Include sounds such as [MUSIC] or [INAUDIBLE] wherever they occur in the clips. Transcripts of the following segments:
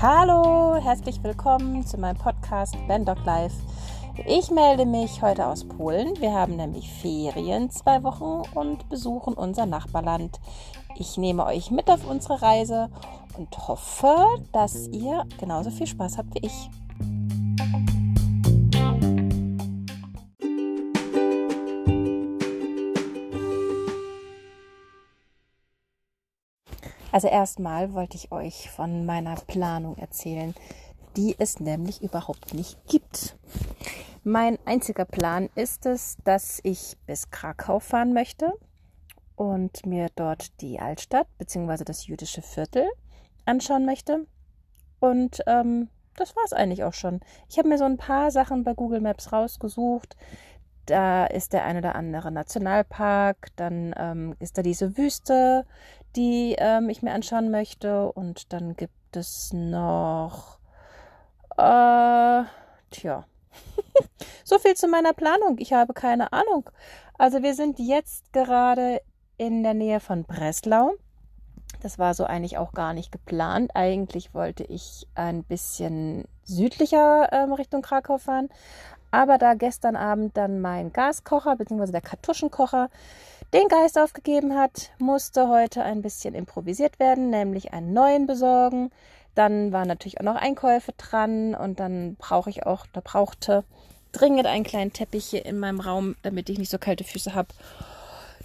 Hallo, herzlich willkommen zu meinem Podcast Bandog Live. Ich melde mich heute aus Polen. Wir haben nämlich Ferien zwei Wochen und besuchen unser Nachbarland. Ich nehme euch mit auf unsere Reise und hoffe, dass ihr genauso viel Spaß habt wie ich. Also erstmal wollte ich euch von meiner Planung erzählen, die es nämlich überhaupt nicht gibt. Mein einziger Plan ist es, dass ich bis Krakau fahren möchte und mir dort die Altstadt bzw. das jüdische Viertel anschauen möchte. Und ähm, das war es eigentlich auch schon. Ich habe mir so ein paar Sachen bei Google Maps rausgesucht. Da ist der eine oder andere Nationalpark, dann ähm, ist da diese Wüste, die ähm, ich mir anschauen möchte. Und dann gibt es noch. Äh, tja. [LAUGHS] so viel zu meiner Planung. Ich habe keine Ahnung. Also wir sind jetzt gerade in der Nähe von Breslau. Das war so eigentlich auch gar nicht geplant. Eigentlich wollte ich ein bisschen südlicher ähm, Richtung Krakau fahren. Aber da gestern Abend dann mein Gaskocher bzw. der Kartuschenkocher den Geist aufgegeben hat, musste heute ein bisschen improvisiert werden, nämlich einen neuen besorgen. Dann waren natürlich auch noch Einkäufe dran und dann brauche ich auch, da brauchte dringend einen kleinen Teppich hier in meinem Raum, damit ich nicht so kalte Füße habe.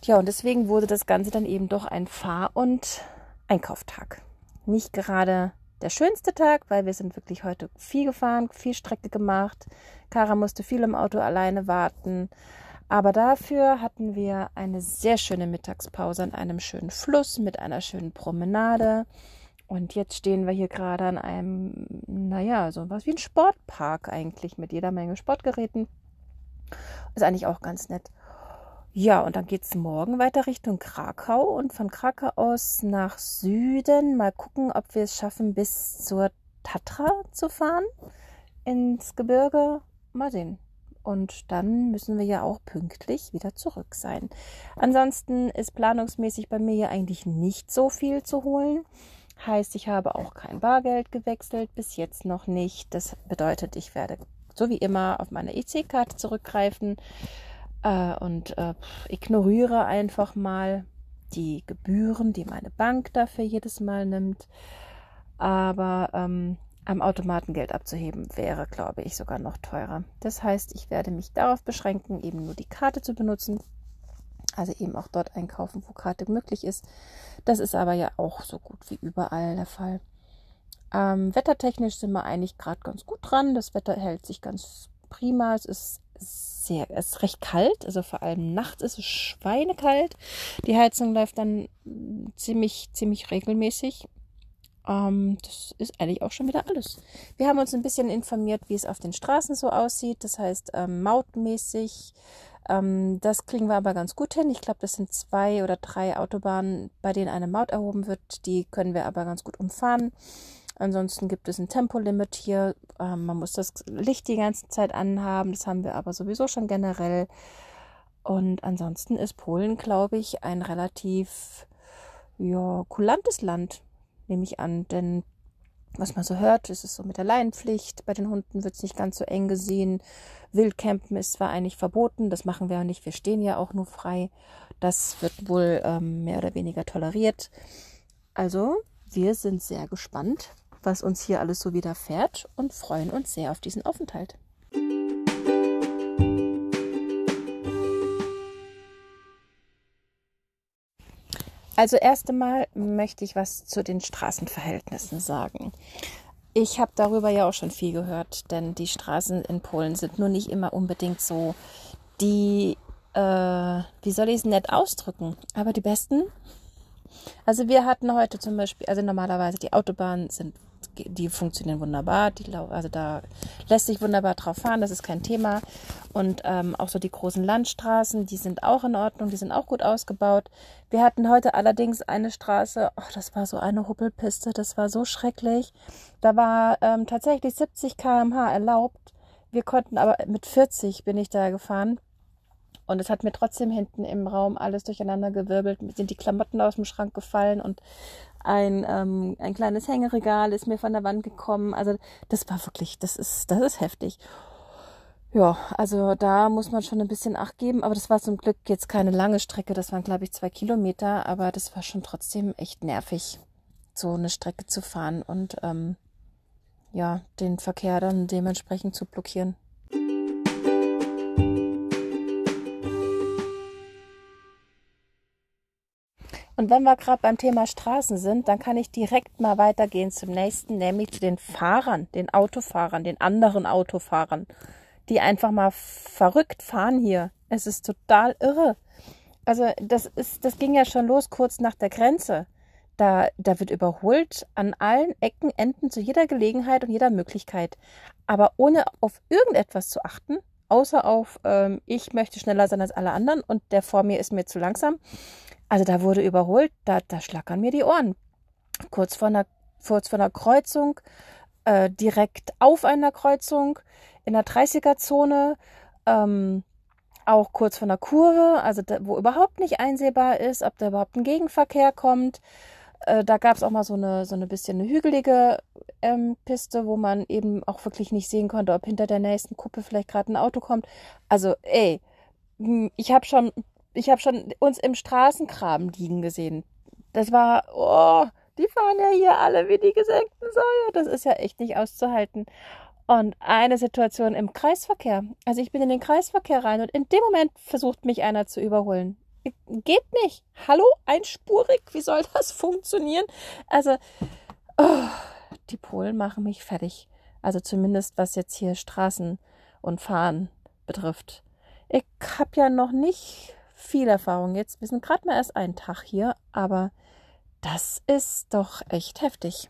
Ja, und deswegen wurde das Ganze dann eben doch ein Fahr- und Einkauftag. Nicht gerade der schönste Tag, weil wir sind wirklich heute viel gefahren, viel Strecke gemacht. Kara musste viel im Auto alleine warten. Aber dafür hatten wir eine sehr schöne Mittagspause an einem schönen Fluss mit einer schönen Promenade. Und jetzt stehen wir hier gerade an einem, naja, so was wie ein Sportpark eigentlich mit jeder Menge Sportgeräten. Ist eigentlich auch ganz nett. Ja, und dann geht es morgen weiter Richtung Krakau und von Krakau aus nach Süden. Mal gucken, ob wir es schaffen, bis zur Tatra zu fahren, ins Gebirge. Mal sehen. Und dann müssen wir ja auch pünktlich wieder zurück sein. Ansonsten ist planungsmäßig bei mir ja eigentlich nicht so viel zu holen. Heißt, ich habe auch kein Bargeld gewechselt, bis jetzt noch nicht. Das bedeutet, ich werde so wie immer auf meine EC-Karte zurückgreifen äh, und äh, ignoriere einfach mal die Gebühren, die meine Bank dafür jedes Mal nimmt. Aber ähm, am Automaten Geld abzuheben wäre, glaube ich, sogar noch teurer. Das heißt, ich werde mich darauf beschränken, eben nur die Karte zu benutzen. Also eben auch dort einkaufen, wo Karte möglich ist. Das ist aber ja auch so gut wie überall der Fall. Ähm, wettertechnisch sind wir eigentlich gerade ganz gut dran. Das Wetter hält sich ganz prima. Es ist sehr, es ist recht kalt, also vor allem nachts ist es schweinekalt. Die Heizung läuft dann ziemlich, ziemlich regelmäßig. Ähm, das ist eigentlich auch schon wieder alles. Wir haben uns ein bisschen informiert, wie es auf den Straßen so aussieht. Das heißt, ähm, mautmäßig. Ähm, das kriegen wir aber ganz gut hin. Ich glaube, das sind zwei oder drei Autobahnen, bei denen eine Maut erhoben wird. Die können wir aber ganz gut umfahren. Ansonsten gibt es ein Tempolimit hier. Ähm, man muss das Licht die ganze Zeit anhaben. Das haben wir aber sowieso schon generell. Und ansonsten ist Polen, glaube ich, ein relativ ja, kulantes Land, nehme ich an. Denn was man so hört, ist es so mit der Leinenpflicht. Bei den Hunden wird es nicht ganz so eng gesehen. Wildcampen ist zwar eigentlich verboten, das machen wir auch nicht. Wir stehen ja auch nur frei. Das wird wohl ähm, mehr oder weniger toleriert. Also, wir sind sehr gespannt, was uns hier alles so widerfährt und freuen uns sehr auf diesen Aufenthalt. Also erst einmal möchte ich was zu den Straßenverhältnissen sagen. Ich habe darüber ja auch schon viel gehört, denn die Straßen in Polen sind nur nicht immer unbedingt so die, äh, wie soll ich es nett ausdrücken, aber die besten. Also wir hatten heute zum Beispiel, also normalerweise die Autobahnen sind die funktionieren wunderbar. Die, also da lässt sich wunderbar drauf fahren, das ist kein Thema. Und ähm, auch so die großen Landstraßen, die sind auch in Ordnung, die sind auch gut ausgebaut. Wir hatten heute allerdings eine Straße, oh, das war so eine Huppelpiste, das war so schrecklich. Da war ähm, tatsächlich 70 km/h erlaubt. Wir konnten aber mit 40 bin ich da gefahren. Und es hat mir trotzdem hinten im Raum alles durcheinander gewirbelt, sind die Klamotten aus dem Schrank gefallen und ein, ähm, ein kleines Hängeregal ist mir von der Wand gekommen. Also das war wirklich, das ist, das ist heftig. Ja, also da muss man schon ein bisschen Acht geben, aber das war zum Glück jetzt keine lange Strecke, das waren glaube ich zwei Kilometer, aber das war schon trotzdem echt nervig, so eine Strecke zu fahren und ähm, ja, den Verkehr dann dementsprechend zu blockieren. Und wenn wir gerade beim Thema Straßen sind, dann kann ich direkt mal weitergehen zum nächsten, nämlich zu den Fahrern, den Autofahrern, den anderen Autofahrern, die einfach mal verrückt fahren hier. Es ist total irre. Also das ist, das ging ja schon los kurz nach der Grenze. Da, da wird überholt an allen Ecken, Enden, zu jeder Gelegenheit und jeder Möglichkeit. Aber ohne auf irgendetwas zu achten, außer auf, ähm, ich möchte schneller sein als alle anderen und der vor mir ist mir zu langsam. Also da wurde überholt, da, da schlackern mir die Ohren. Kurz vor einer, kurz vor einer Kreuzung, äh, direkt auf einer Kreuzung, in der 30er-Zone, ähm, auch kurz vor einer Kurve, also da, wo überhaupt nicht einsehbar ist, ob da überhaupt ein Gegenverkehr kommt. Äh, da gab es auch mal so eine, so eine bisschen eine hügelige ähm, Piste, wo man eben auch wirklich nicht sehen konnte, ob hinter der nächsten Kuppe vielleicht gerade ein Auto kommt. Also, ey, hm, ich habe schon ich habe schon uns im Straßengraben liegen gesehen. Das war, oh, die fahren ja hier alle wie die gesenkten Säue. Das ist ja echt nicht auszuhalten. Und eine Situation im Kreisverkehr. Also ich bin in den Kreisverkehr rein und in dem Moment versucht mich einer zu überholen. Geht nicht. Hallo, einspurig. Wie soll das funktionieren? Also, oh, die Polen machen mich fertig. Also zumindest was jetzt hier Straßen und Fahren betrifft. Ich habe ja noch nicht viel Erfahrung jetzt. Wir sind gerade mal erst einen Tag hier, aber das ist doch echt heftig.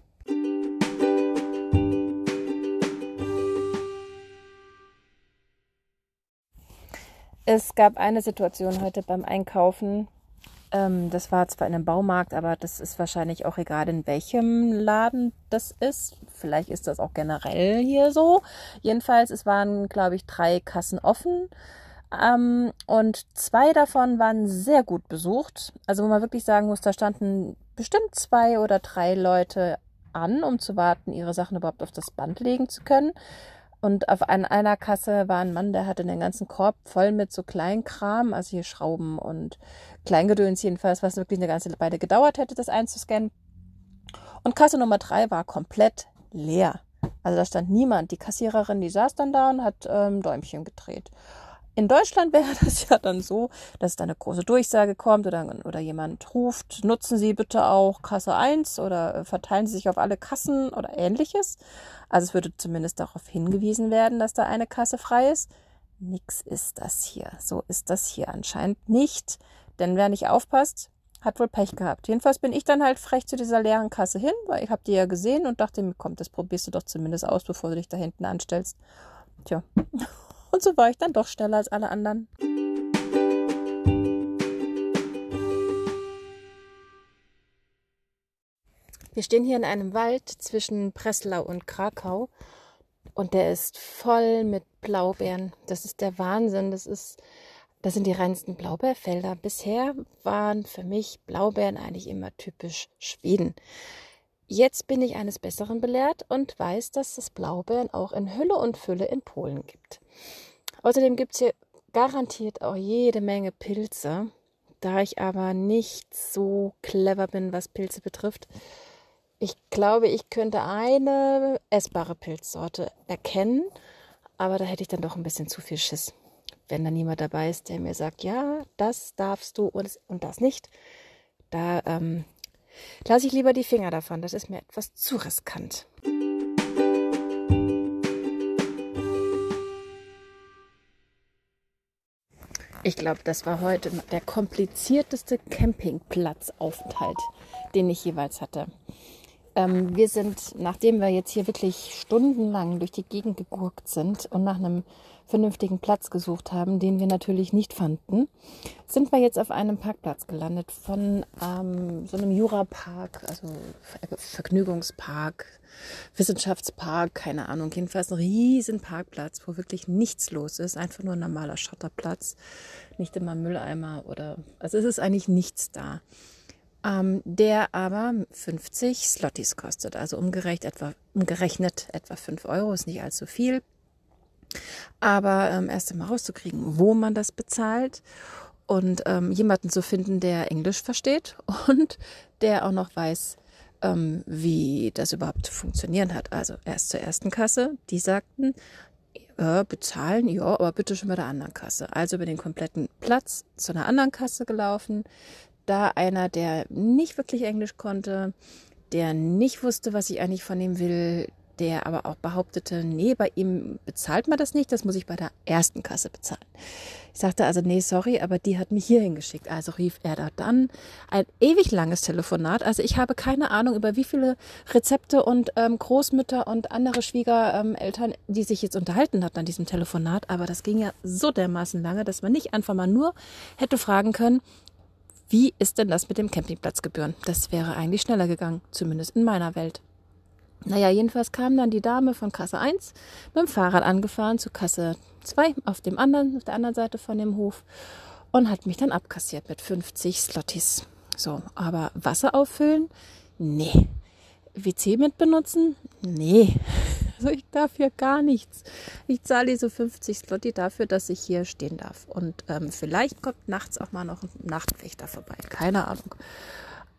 Es gab eine Situation heute beim Einkaufen. Ähm, das war zwar in einem Baumarkt, aber das ist wahrscheinlich auch egal, in welchem Laden das ist. Vielleicht ist das auch generell hier so. Jedenfalls, es waren, glaube ich, drei Kassen offen. Ähm, und zwei davon waren sehr gut besucht. Also wo man wirklich sagen muss, da standen bestimmt zwei oder drei Leute an, um zu warten, ihre Sachen überhaupt auf das Band legen zu können. Und auf ein, einer Kasse war ein Mann, der hatte den ganzen Korb voll mit so Kleinkram, also hier Schrauben und Kleingedöns jedenfalls, was wirklich eine ganze Weile gedauert hätte, das einzuscannen. Und Kasse Nummer drei war komplett leer. Also da stand niemand. Die Kassiererin, die saß dann da und hat ähm, Däumchen gedreht. In Deutschland wäre [LAUGHS] das ja dann so, dass da eine große Durchsage kommt oder, oder jemand ruft, nutzen Sie bitte auch Kasse 1 oder äh, verteilen Sie sich auf alle Kassen oder ähnliches. Also es würde zumindest darauf hingewiesen werden, dass da eine Kasse frei ist. Nix ist das hier. So ist das hier anscheinend nicht. Denn wer nicht aufpasst, hat wohl Pech gehabt. Jedenfalls bin ich dann halt frech zu dieser leeren Kasse hin, weil ich habe die ja gesehen und dachte mir, komm, das probierst du doch zumindest aus, bevor du dich da hinten anstellst. Tja. [LAUGHS] Und so war ich dann doch schneller als alle anderen. Wir stehen hier in einem Wald zwischen Breslau und Krakau und der ist voll mit Blaubeeren. Das ist der Wahnsinn. Das ist, das sind die reinsten Blaubeerfelder. Bisher waren für mich Blaubeeren eigentlich immer typisch Schweden. Jetzt bin ich eines Besseren belehrt und weiß, dass es Blaubeeren auch in Hülle und Fülle in Polen gibt. Außerdem gibt es hier garantiert auch jede Menge Pilze. Da ich aber nicht so clever bin, was Pilze betrifft, ich glaube, ich könnte eine essbare Pilzsorte erkennen, aber da hätte ich dann doch ein bisschen zu viel Schiss. Wenn da niemand dabei ist, der mir sagt, ja, das darfst du und, das nicht, da ähm, lasse ich lieber die Finger davon. Das ist mir etwas zu riskant. Ich glaube, das war heute der komplizierteste Campingplatzaufenthalt, den ich jeweils hatte. Ähm, wir sind, nachdem wir jetzt hier wirklich stundenlang durch die Gegend gegurkt sind und nach einem vernünftigen Platz gesucht haben, den wir natürlich nicht fanden, sind wir jetzt auf einem Parkplatz gelandet von ähm, so einem Jurapark, also Vergnügungspark, Wissenschaftspark, keine Ahnung, jedenfalls ein riesen Parkplatz, wo wirklich nichts los ist, einfach nur ein normaler Schotterplatz, nicht immer Mülleimer oder, also es ist eigentlich nichts da. Ähm, der aber 50 Slotties kostet, also umgerechnet etwa, umgerechnet etwa 5 Euro, ist nicht allzu viel. Aber ähm, erst einmal rauszukriegen, wo man das bezahlt und ähm, jemanden zu finden, der Englisch versteht [LAUGHS] und der auch noch weiß, ähm, wie das überhaupt zu funktionieren hat. Also erst zur ersten Kasse, die sagten, äh, bezahlen, ja, aber bitte schon bei der anderen Kasse. Also über den kompletten Platz zu einer anderen Kasse gelaufen. Da einer, der nicht wirklich Englisch konnte, der nicht wusste, was ich eigentlich von ihm will, der aber auch behauptete, nee, bei ihm bezahlt man das nicht, das muss ich bei der ersten Kasse bezahlen. Ich sagte also, nee, sorry, aber die hat mich hier hingeschickt. Also rief er da dann ein ewig langes Telefonat. Also ich habe keine Ahnung, über wie viele Rezepte und ähm, Großmütter und andere Schwiegereltern, die sich jetzt unterhalten hat an diesem Telefonat. Aber das ging ja so dermaßen lange, dass man nicht einfach mal nur hätte fragen können, wie ist denn das mit dem Campingplatzgebühren? Das wäre eigentlich schneller gegangen, zumindest in meiner Welt. Naja, jedenfalls kam dann die Dame von Kasse 1 mit dem Fahrrad angefahren zu Kasse 2 auf dem anderen, auf der anderen Seite von dem Hof und hat mich dann abkassiert mit 50 Slotties. So, aber Wasser auffüllen? Nee. WC mit benutzen? Nee. [LAUGHS] Also ich darf hier gar nichts. Ich zahle diese 50 Slotty dafür, dass ich hier stehen darf. Und ähm, vielleicht kommt nachts auch mal noch ein Nachtwächter vorbei. Keine Ahnung.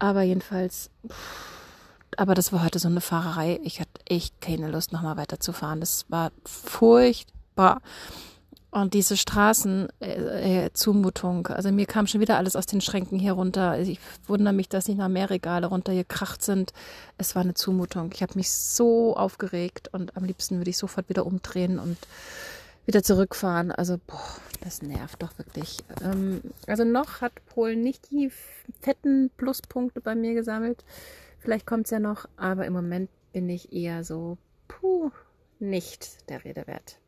Aber jedenfalls. Pff aber das war heute so eine Fahrerei. Ich hatte echt keine Lust, nochmal weiterzufahren. Das war furchtbar. Und diese Straßenzumutung, äh, also mir kam schon wieder alles aus den Schränken hier runter. Also ich wundere mich, dass nicht noch mehr Regale runtergekracht sind. Es war eine Zumutung. Ich habe mich so aufgeregt und am liebsten würde ich sofort wieder umdrehen und wieder zurückfahren. Also, boah, das nervt doch wirklich. Ähm, also noch hat Polen nicht die fetten Pluspunkte bei mir gesammelt. Vielleicht kommt es ja noch, aber im Moment bin ich eher so, puh, nicht der Rede wert.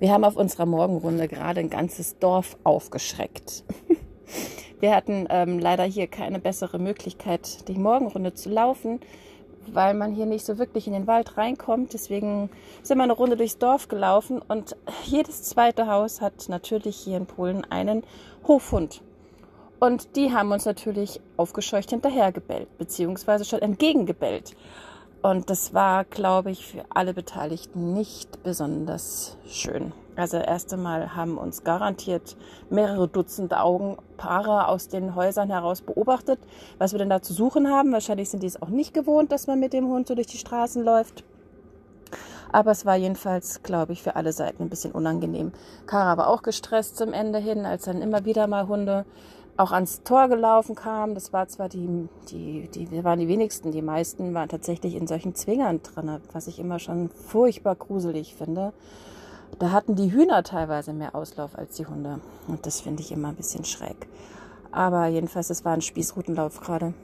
Wir haben auf unserer Morgenrunde gerade ein ganzes Dorf aufgeschreckt. [LAUGHS] Wir hatten ähm, leider hier keine bessere Möglichkeit, die Morgenrunde zu laufen, weil man hier nicht so wirklich in den Wald reinkommt. Deswegen sind wir eine Runde durchs Dorf gelaufen und jedes zweite Haus hat natürlich hier in Polen einen Hofhund. Und die haben uns natürlich aufgescheucht hinterhergebellt, beziehungsweise schon entgegengebellt. Und das war, glaube ich, für alle Beteiligten nicht besonders schön. Also erst einmal haben uns garantiert mehrere Dutzend Augenpaare aus den Häusern heraus beobachtet, was wir denn da zu suchen haben. Wahrscheinlich sind die es auch nicht gewohnt, dass man mit dem Hund so durch die Straßen läuft. Aber es war jedenfalls, glaube ich, für alle Seiten ein bisschen unangenehm. Kara war auch gestresst zum Ende hin, als dann immer wieder mal Hunde auch ans Tor gelaufen kamen. Das war zwar die, die, die, waren die wenigsten, die meisten waren tatsächlich in solchen Zwingern drin, was ich immer schon furchtbar gruselig finde. Da hatten die Hühner teilweise mehr Auslauf als die Hunde. Und das finde ich immer ein bisschen schräg. Aber jedenfalls, es war ein Spießrutenlauf gerade.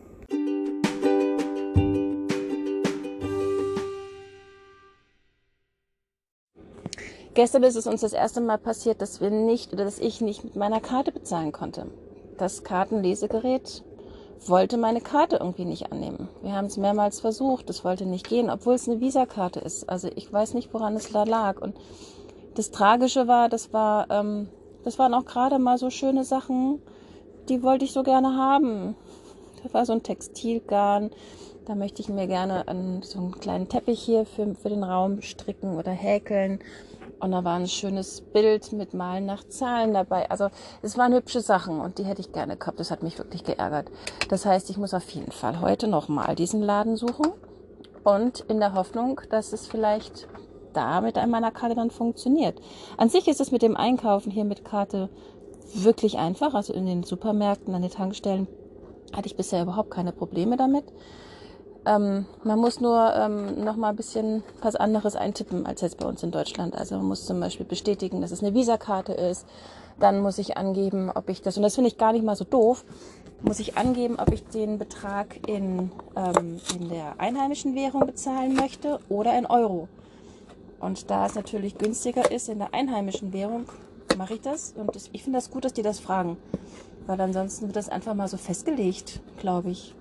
Gestern ist es uns das erste Mal passiert, dass wir nicht oder dass ich nicht mit meiner Karte bezahlen konnte das Kartenlesegerät wollte meine Karte irgendwie nicht annehmen. Wir haben es mehrmals versucht, es wollte nicht gehen, obwohl es eine Visakarte ist. Also ich weiß nicht, woran es da lag. Und das Tragische war, das war, ähm, das waren auch gerade mal so schöne Sachen, die wollte ich so gerne haben. Das war so ein Textilgarn. Da möchte ich mir gerne einen, so einen kleinen Teppich hier für, für den Raum stricken oder häkeln. Und da war ein schönes Bild mit Malen nach Zahlen dabei. Also es waren hübsche Sachen und die hätte ich gerne gehabt. Das hat mich wirklich geärgert. Das heißt, ich muss auf jeden Fall heute nochmal diesen Laden suchen und in der Hoffnung, dass es vielleicht da mit meiner Karte dann funktioniert. An sich ist es mit dem Einkaufen hier mit Karte wirklich einfach. Also in den Supermärkten, an den Tankstellen hatte ich bisher überhaupt keine Probleme damit. Ähm, man muss nur ähm, noch mal ein bisschen was anderes eintippen als jetzt bei uns in Deutschland. Also man muss zum Beispiel bestätigen, dass es eine Visakarte ist. Dann muss ich angeben, ob ich das, und das finde ich gar nicht mal so doof, muss ich angeben, ob ich den Betrag in, ähm, in der einheimischen Währung bezahlen möchte oder in Euro. Und da es natürlich günstiger ist in der einheimischen Währung, mache ich das. Und das, ich finde das gut, dass die das fragen. Weil ansonsten wird das einfach mal so festgelegt, glaube ich.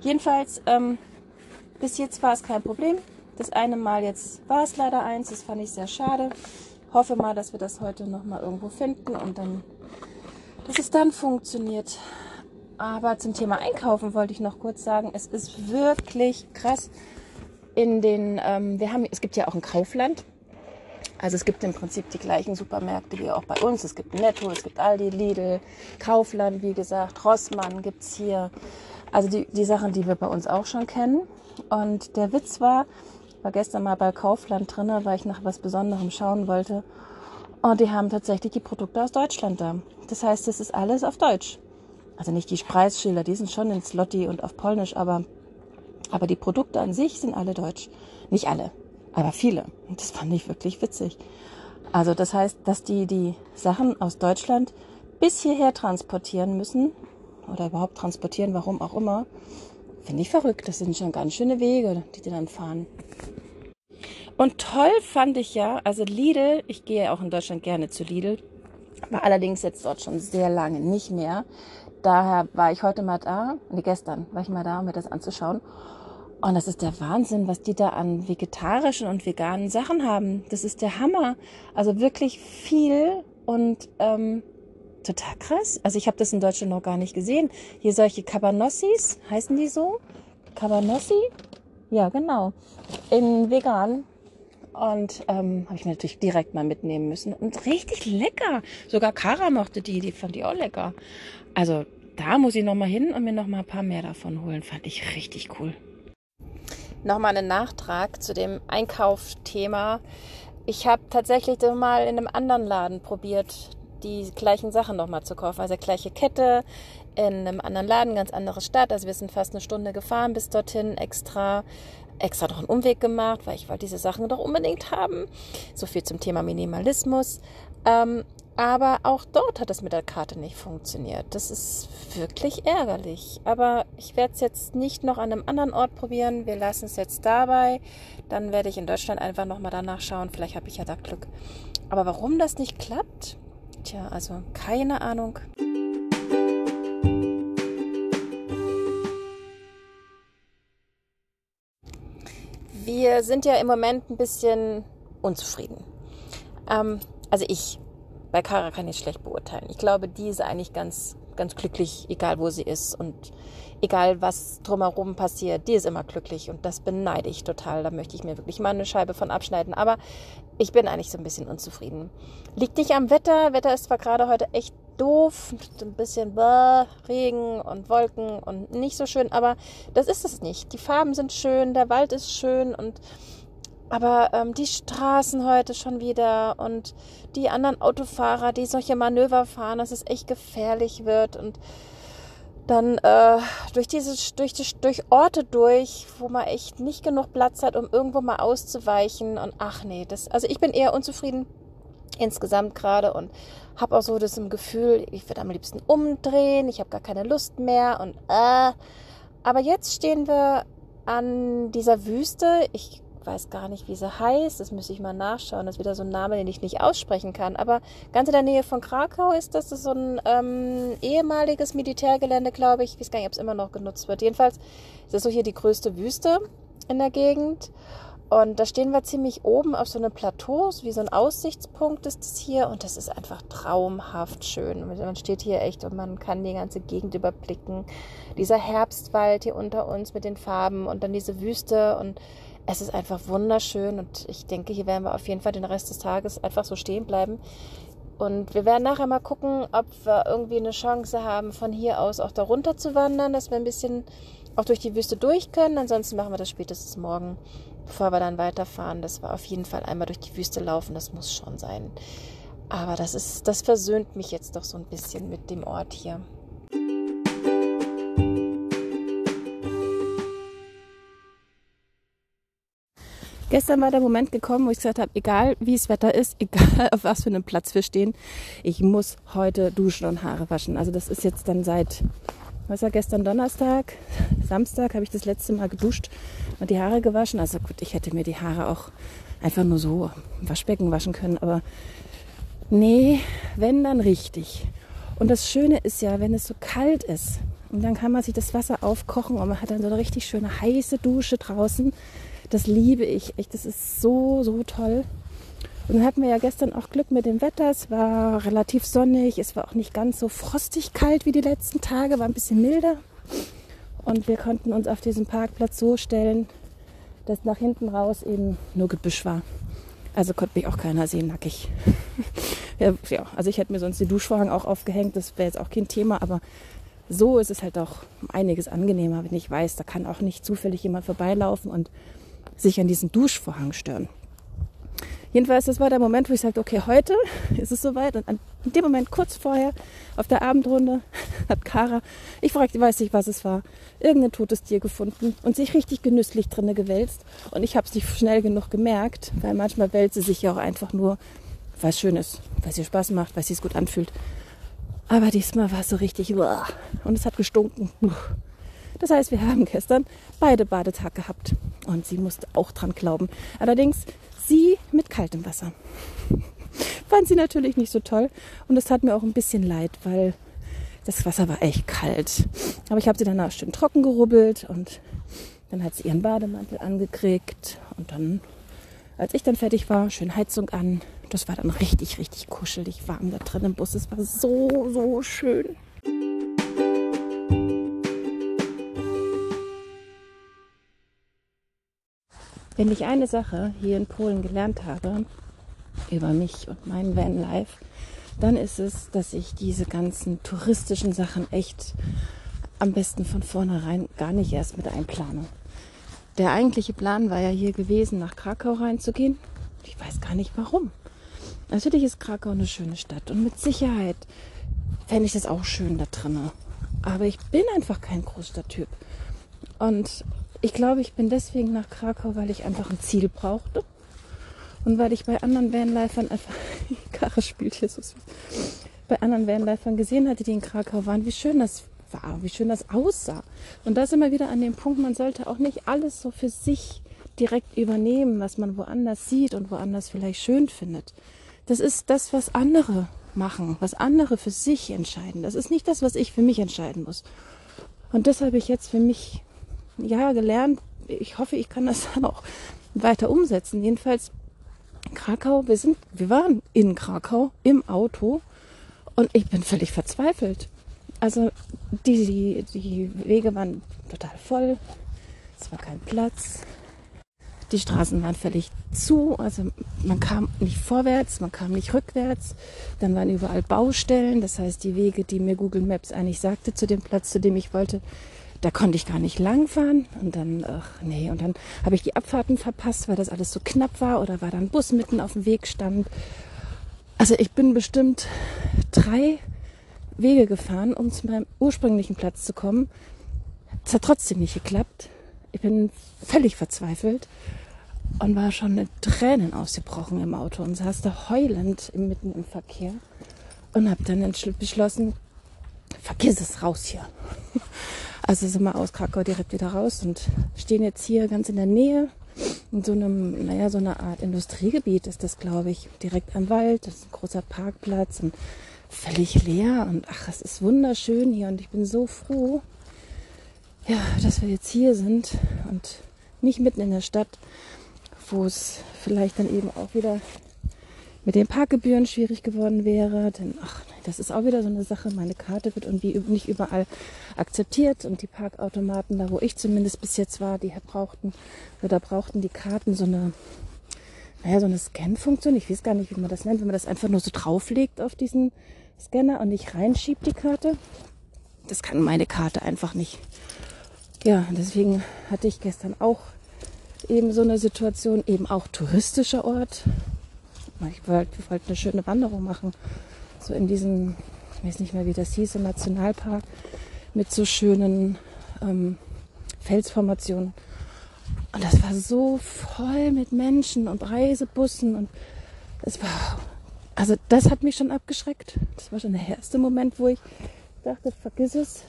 Jedenfalls, ähm, bis jetzt war es kein Problem. Das eine Mal jetzt war es leider eins. Das fand ich sehr schade. Hoffe mal, dass wir das heute nochmal irgendwo finden und dann, dass es dann funktioniert. Aber zum Thema Einkaufen wollte ich noch kurz sagen, es ist wirklich krass. In den, ähm, wir haben, es gibt ja auch ein Kaufland. Also es gibt im Prinzip die gleichen Supermärkte wie auch bei uns. Es gibt Netto, es gibt Aldi, Lidl, Kaufland, wie gesagt, Rossmann gibt's hier. Also die, die Sachen, die wir bei uns auch schon kennen. Und der Witz war, war gestern mal bei Kaufland drin, weil ich nach was Besonderem schauen wollte. Und die haben tatsächlich die Produkte aus Deutschland da. Das heißt, es ist alles auf Deutsch. Also nicht die Preisschilder, die sind schon in Slotty und auf Polnisch, aber, aber die Produkte an sich sind alle deutsch. Nicht alle, aber viele. Und das fand ich wirklich witzig. Also das heißt, dass die die Sachen aus Deutschland bis hierher transportieren müssen oder überhaupt transportieren, warum auch immer, Finde ich verrückt. Das sind schon ganz schöne Wege, die die dann fahren. Und toll fand ich ja, also Lidl, ich gehe ja auch in Deutschland gerne zu Lidl, war allerdings jetzt dort schon sehr lange nicht mehr. Daher war ich heute mal da, nee, gestern war ich mal da, um mir das anzuschauen. Und das ist der Wahnsinn, was die da an vegetarischen und veganen Sachen haben. Das ist der Hammer. Also wirklich viel und ähm, total krass. Also ich habe das in Deutschland noch gar nicht gesehen. Hier solche Cabanossis, heißen die so? Cabanossi? Ja, genau. In vegan. Und ähm, habe ich mir natürlich direkt mal mitnehmen müssen. Und richtig lecker. Sogar Kara mochte die, die fand die auch lecker. Also da muss ich nochmal hin und mir nochmal ein paar mehr davon holen. Fand ich richtig cool. Nochmal einen Nachtrag zu dem Einkaufthema. Ich habe tatsächlich mal in einem anderen Laden probiert, die gleichen Sachen nochmal zu kaufen. Also gleiche Kette in einem anderen Laden, ganz andere Stadt. Also wir sind fast eine Stunde gefahren bis dorthin extra extra noch einen Umweg gemacht, weil ich wollte diese Sachen doch unbedingt haben. So viel zum Thema Minimalismus. Ähm, aber auch dort hat es mit der Karte nicht funktioniert. Das ist wirklich ärgerlich. Aber ich werde es jetzt nicht noch an einem anderen Ort probieren. Wir lassen es jetzt dabei. Dann werde ich in Deutschland einfach nochmal danach schauen. Vielleicht habe ich ja da Glück. Aber warum das nicht klappt, Tja, also keine Ahnung. Wir sind ja im Moment ein bisschen unzufrieden. Ähm, also ich, bei Kara kann ich schlecht beurteilen. Ich glaube, die ist eigentlich ganz, ganz glücklich, egal wo sie ist und egal was drumherum passiert, die ist immer glücklich und das beneide ich total. Da möchte ich mir wirklich mal eine Scheibe von abschneiden. Aber ich bin eigentlich so ein bisschen unzufrieden. Liegt nicht am Wetter. Wetter ist zwar gerade heute echt doof, ein bisschen bäh, Regen und Wolken und nicht so schön, aber das ist es nicht. Die Farben sind schön, der Wald ist schön und aber ähm, die Straßen heute schon wieder und die anderen Autofahrer, die solche Manöver fahren, dass es echt gefährlich wird und dann äh, durch diese durch, die, durch Orte durch, wo man echt nicht genug Platz hat, um irgendwo mal auszuweichen und ach nee, das also ich bin eher unzufrieden insgesamt gerade und habe auch so das im Gefühl, ich würde am liebsten umdrehen, ich habe gar keine Lust mehr und äh aber jetzt stehen wir an dieser Wüste. Ich weiß gar nicht, wie sie heißt. Das müsste ich mal nachschauen. Das ist wieder so ein Name, den ich nicht aussprechen kann. Aber ganz in der Nähe von Krakau ist das, das ist so ein ähm, ehemaliges Militärgelände, glaube ich. Ich weiß gar nicht, ob es immer noch genutzt wird. Jedenfalls ist das so hier die größte Wüste in der Gegend. Und da stehen wir ziemlich oben auf so einem Plateau, wie so ein Aussichtspunkt ist das hier. Und das ist einfach traumhaft schön. Man steht hier echt und man kann die ganze Gegend überblicken. Dieser Herbstwald hier unter uns mit den Farben und dann diese Wüste und es ist einfach wunderschön und ich denke, hier werden wir auf jeden Fall den Rest des Tages einfach so stehen bleiben. Und wir werden nachher mal gucken, ob wir irgendwie eine Chance haben, von hier aus auch da runter zu wandern, dass wir ein bisschen auch durch die Wüste durch können. Ansonsten machen wir das spätestens morgen, bevor wir dann weiterfahren, dass wir auf jeden Fall einmal durch die Wüste laufen. Das muss schon sein. Aber das ist, das versöhnt mich jetzt doch so ein bisschen mit dem Ort hier. Gestern war der Moment gekommen, wo ich gesagt habe, egal wie das Wetter ist, [LAUGHS] egal auf was für einem Platz wir stehen, ich muss heute duschen und Haare waschen. Also das ist jetzt dann seit Was war gestern Donnerstag? Samstag habe ich das letzte Mal geduscht und die Haare gewaschen. Also gut, ich hätte mir die Haare auch einfach nur so im Waschbecken waschen können, aber nee, wenn dann richtig. Und das Schöne ist ja, wenn es so kalt ist, und dann kann man sich das Wasser aufkochen und man hat dann so eine richtig schöne heiße Dusche draußen. Das liebe ich echt. Das ist so, so toll. Und dann hatten wir ja gestern auch Glück mit dem Wetter. Es war relativ sonnig. Es war auch nicht ganz so frostig kalt wie die letzten Tage. War ein bisschen milder. Und wir konnten uns auf diesem Parkplatz so stellen, dass nach hinten raus eben nur Gebüsch war. Also konnte mich auch keiner sehen, nackig. [LAUGHS] ja, ja, also ich hätte mir sonst den Duschvorhang auch aufgehängt. Das wäre jetzt auch kein Thema. Aber so ist es halt auch einiges angenehmer, wenn ich weiß, da kann auch nicht zufällig jemand vorbeilaufen und sich an diesen Duschvorhang stören. Jedenfalls, das war der Moment, wo ich sagte, okay, heute [LAUGHS] ist es soweit. Und in dem Moment, kurz vorher, auf der Abendrunde, [LAUGHS] hat Kara, ich fragte, weiß nicht, was es war, irgendein totes Tier gefunden und sich richtig genüsslich drinne gewälzt. Und ich habe es nicht schnell genug gemerkt, weil manchmal wälzt sie sich ja auch einfach nur, weil es schön ist, weil es ihr Spaß macht, weil es sich gut anfühlt. Aber diesmal war es so richtig, [LAUGHS] und es hat gestunken. Das heißt, wir haben gestern beide Badetag gehabt und sie musste auch dran glauben. Allerdings sie mit kaltem Wasser. [LAUGHS] Fand sie natürlich nicht so toll und es tat mir auch ein bisschen leid, weil das Wasser war echt kalt. Aber ich habe sie danach schön trocken gerubbelt und dann hat sie ihren Bademantel angekriegt und dann, als ich dann fertig war, schön Heizung an. Das war dann richtig, richtig kuschelig warm da drin im Bus. Es war so, so schön. Wenn ich eine Sache hier in Polen gelernt habe über mich und meinen Vanlife, dann ist es, dass ich diese ganzen touristischen Sachen echt am besten von vornherein gar nicht erst mit einplane. Der eigentliche Plan war ja hier gewesen, nach Krakau reinzugehen. Ich weiß gar nicht warum. Natürlich ist Krakau eine schöne Stadt und mit Sicherheit fände ich das auch schön da drinnen. Aber ich bin einfach kein Großstadttyp. Und ich glaube, ich bin deswegen nach Krakau, weil ich einfach ein Ziel brauchte. Und weil ich bei anderen Vanlifern einfach, [LAUGHS] Karre spielt hier so süß, bei anderen Vanlifern gesehen hatte, die in Krakau waren, wie schön das war, wie schön das aussah. Und da sind wir wieder an dem Punkt, man sollte auch nicht alles so für sich direkt übernehmen, was man woanders sieht und woanders vielleicht schön findet. Das ist das, was andere machen, was andere für sich entscheiden. Das ist nicht das, was ich für mich entscheiden muss. Und das habe ich jetzt für mich ja, gelernt. Ich hoffe, ich kann das dann [LAUGHS] auch weiter umsetzen. Jedenfalls Krakau, wir sind, wir waren in Krakau im Auto und ich bin völlig verzweifelt. Also die, die, die Wege waren total voll, es war kein Platz, die Straßen waren völlig zu, also man kam nicht vorwärts, man kam nicht rückwärts, dann waren überall Baustellen, das heißt die Wege, die mir Google Maps eigentlich sagte zu dem Platz, zu dem ich wollte, da konnte ich gar nicht langfahren und dann, ach nee, und dann habe ich die Abfahrten verpasst, weil das alles so knapp war oder war dann Bus mitten auf dem Weg stand. Also ich bin bestimmt drei Wege gefahren, um zu meinem ursprünglichen Platz zu kommen. Es hat trotzdem nicht geklappt. Ich bin völlig verzweifelt und war schon mit Tränen ausgebrochen im Auto und saß da heulend mitten im Verkehr und habe dann beschlossen, vergiss es raus hier. Also sind wir aus Krakau direkt wieder raus und stehen jetzt hier ganz in der Nähe in so einem, naja, so einer Art Industriegebiet ist das, glaube ich, direkt am Wald. Das ist ein großer Parkplatz und völlig leer und ach, es ist wunderschön hier und ich bin so froh, ja, dass wir jetzt hier sind und nicht mitten in der Stadt, wo es vielleicht dann eben auch wieder mit den Parkgebühren schwierig geworden wäre. Denn ach, das ist auch wieder so eine Sache. Meine Karte wird irgendwie nicht überall akzeptiert und die Parkautomaten, da wo ich zumindest bis jetzt war, die brauchten oder brauchten die Karten so eine, naja, so eine Scan-Funktion. Ich weiß gar nicht, wie man das nennt, wenn man das einfach nur so drauflegt auf diesen Scanner und nicht reinschiebt die Karte. Das kann meine Karte einfach nicht. Ja, deswegen hatte ich gestern auch eben so eine Situation, eben auch touristischer Ort. Ich wollte, wir wollten eine schöne Wanderung machen so in diesem, ich weiß nicht mehr, wie das hieß, im Nationalpark mit so schönen ähm, Felsformationen. Und das war so voll mit Menschen und Reisebussen und es war, also das hat mich schon abgeschreckt. Das war schon der erste Moment, wo ich dachte, vergiss es.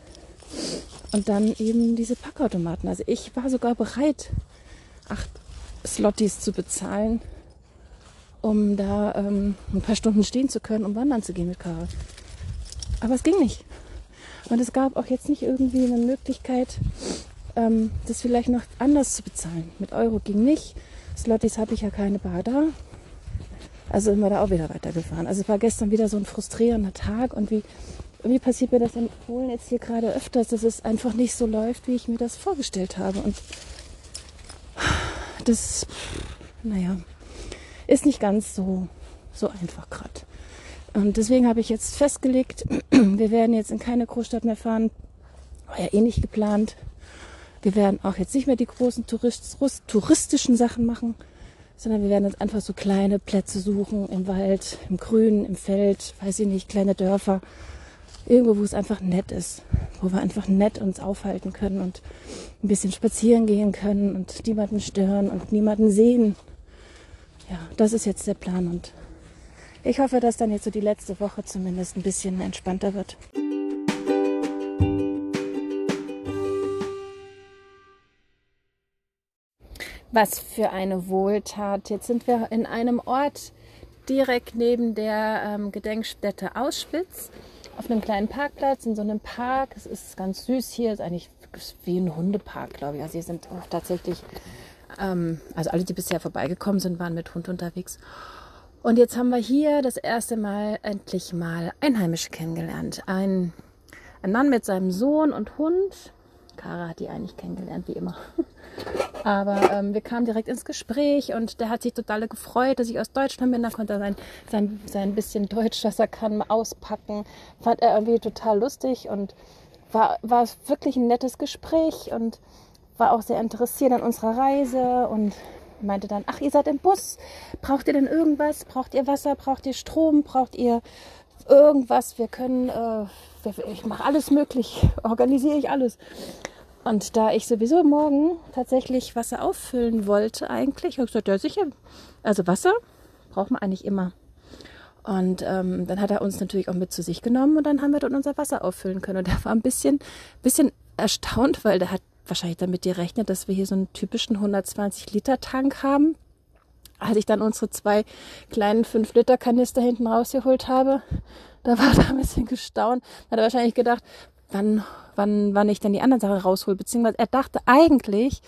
Und dann eben diese Packautomaten. Also ich war sogar bereit, acht Slotties zu bezahlen, um da ähm, ein paar Stunden stehen zu können, um wandern zu gehen mit Karl. Aber es ging nicht. Und es gab auch jetzt nicht irgendwie eine Möglichkeit, ähm, das vielleicht noch anders zu bezahlen. Mit Euro ging nicht. Slotties habe ich ja keine Bar da. Also sind wir da auch wieder weitergefahren. Also es war gestern wieder so ein frustrierender Tag und wie irgendwie passiert mir das in Polen jetzt hier gerade öfters, dass es einfach nicht so läuft, wie ich mir das vorgestellt habe. Und das, naja, ist nicht ganz so, so einfach gerade. Und deswegen habe ich jetzt festgelegt, [CLEARS THROAT] wir werden jetzt in keine Großstadt mehr fahren. War ja eh nicht geplant. Wir werden auch jetzt nicht mehr die großen Tourist touristischen Sachen machen, sondern wir werden uns einfach so kleine Plätze suchen im Wald, im Grün, im Feld, weiß ich nicht, kleine Dörfer irgendwo, wo es einfach nett ist, wo wir einfach nett uns aufhalten können und ein bisschen spazieren gehen können und niemanden stören und niemanden sehen. Ja, das ist jetzt der Plan und ich hoffe, dass dann jetzt so die letzte Woche zumindest ein bisschen entspannter wird. Was für eine Wohltat. Jetzt sind wir in einem Ort direkt neben der ähm, Gedenkstätte Auschwitz auf einem kleinen Parkplatz in so einem Park. Es ist ganz süß hier, ist eigentlich wie ein Hundepark, glaube ich. Also hier sind auch tatsächlich, ähm, also alle, die bisher vorbeigekommen sind, waren mit Hund unterwegs. Und jetzt haben wir hier das erste Mal endlich mal Einheimische kennengelernt. Ein, ein Mann mit seinem Sohn und Hund. Kara hat die eigentlich kennengelernt, wie immer. [LAUGHS] Aber ähm, wir kamen direkt ins Gespräch und der hat sich total gefreut, dass ich aus Deutschland bin. Da konnte er sein, sein, sein bisschen Deutsch, was er kann, auspacken. Fand er irgendwie total lustig und war, war wirklich ein nettes Gespräch und war auch sehr interessiert an unserer Reise und meinte dann, ach, ihr seid im Bus. Braucht ihr denn irgendwas? Braucht ihr Wasser? Braucht ihr Strom? Braucht ihr irgendwas? Wir können, äh, ich mache alles möglich, [LAUGHS] organisiere ich alles. Und da ich sowieso morgen tatsächlich Wasser auffüllen wollte, eigentlich, habe ich gesagt, ja sicher. Also Wasser braucht man eigentlich immer. Und ähm, dann hat er uns natürlich auch mit zu sich genommen und dann haben wir dort unser Wasser auffüllen können. Und er war ein bisschen, bisschen erstaunt, weil der hat wahrscheinlich damit gerechnet, dass wir hier so einen typischen 120 Liter Tank haben. Als ich dann unsere zwei kleinen 5 Liter Kanister hinten rausgeholt habe, da war er ein bisschen gestaunt. Hat er wahrscheinlich gedacht, wann, wann, wann ich dann die anderen Sachen raushole. Beziehungsweise er dachte eigentlich,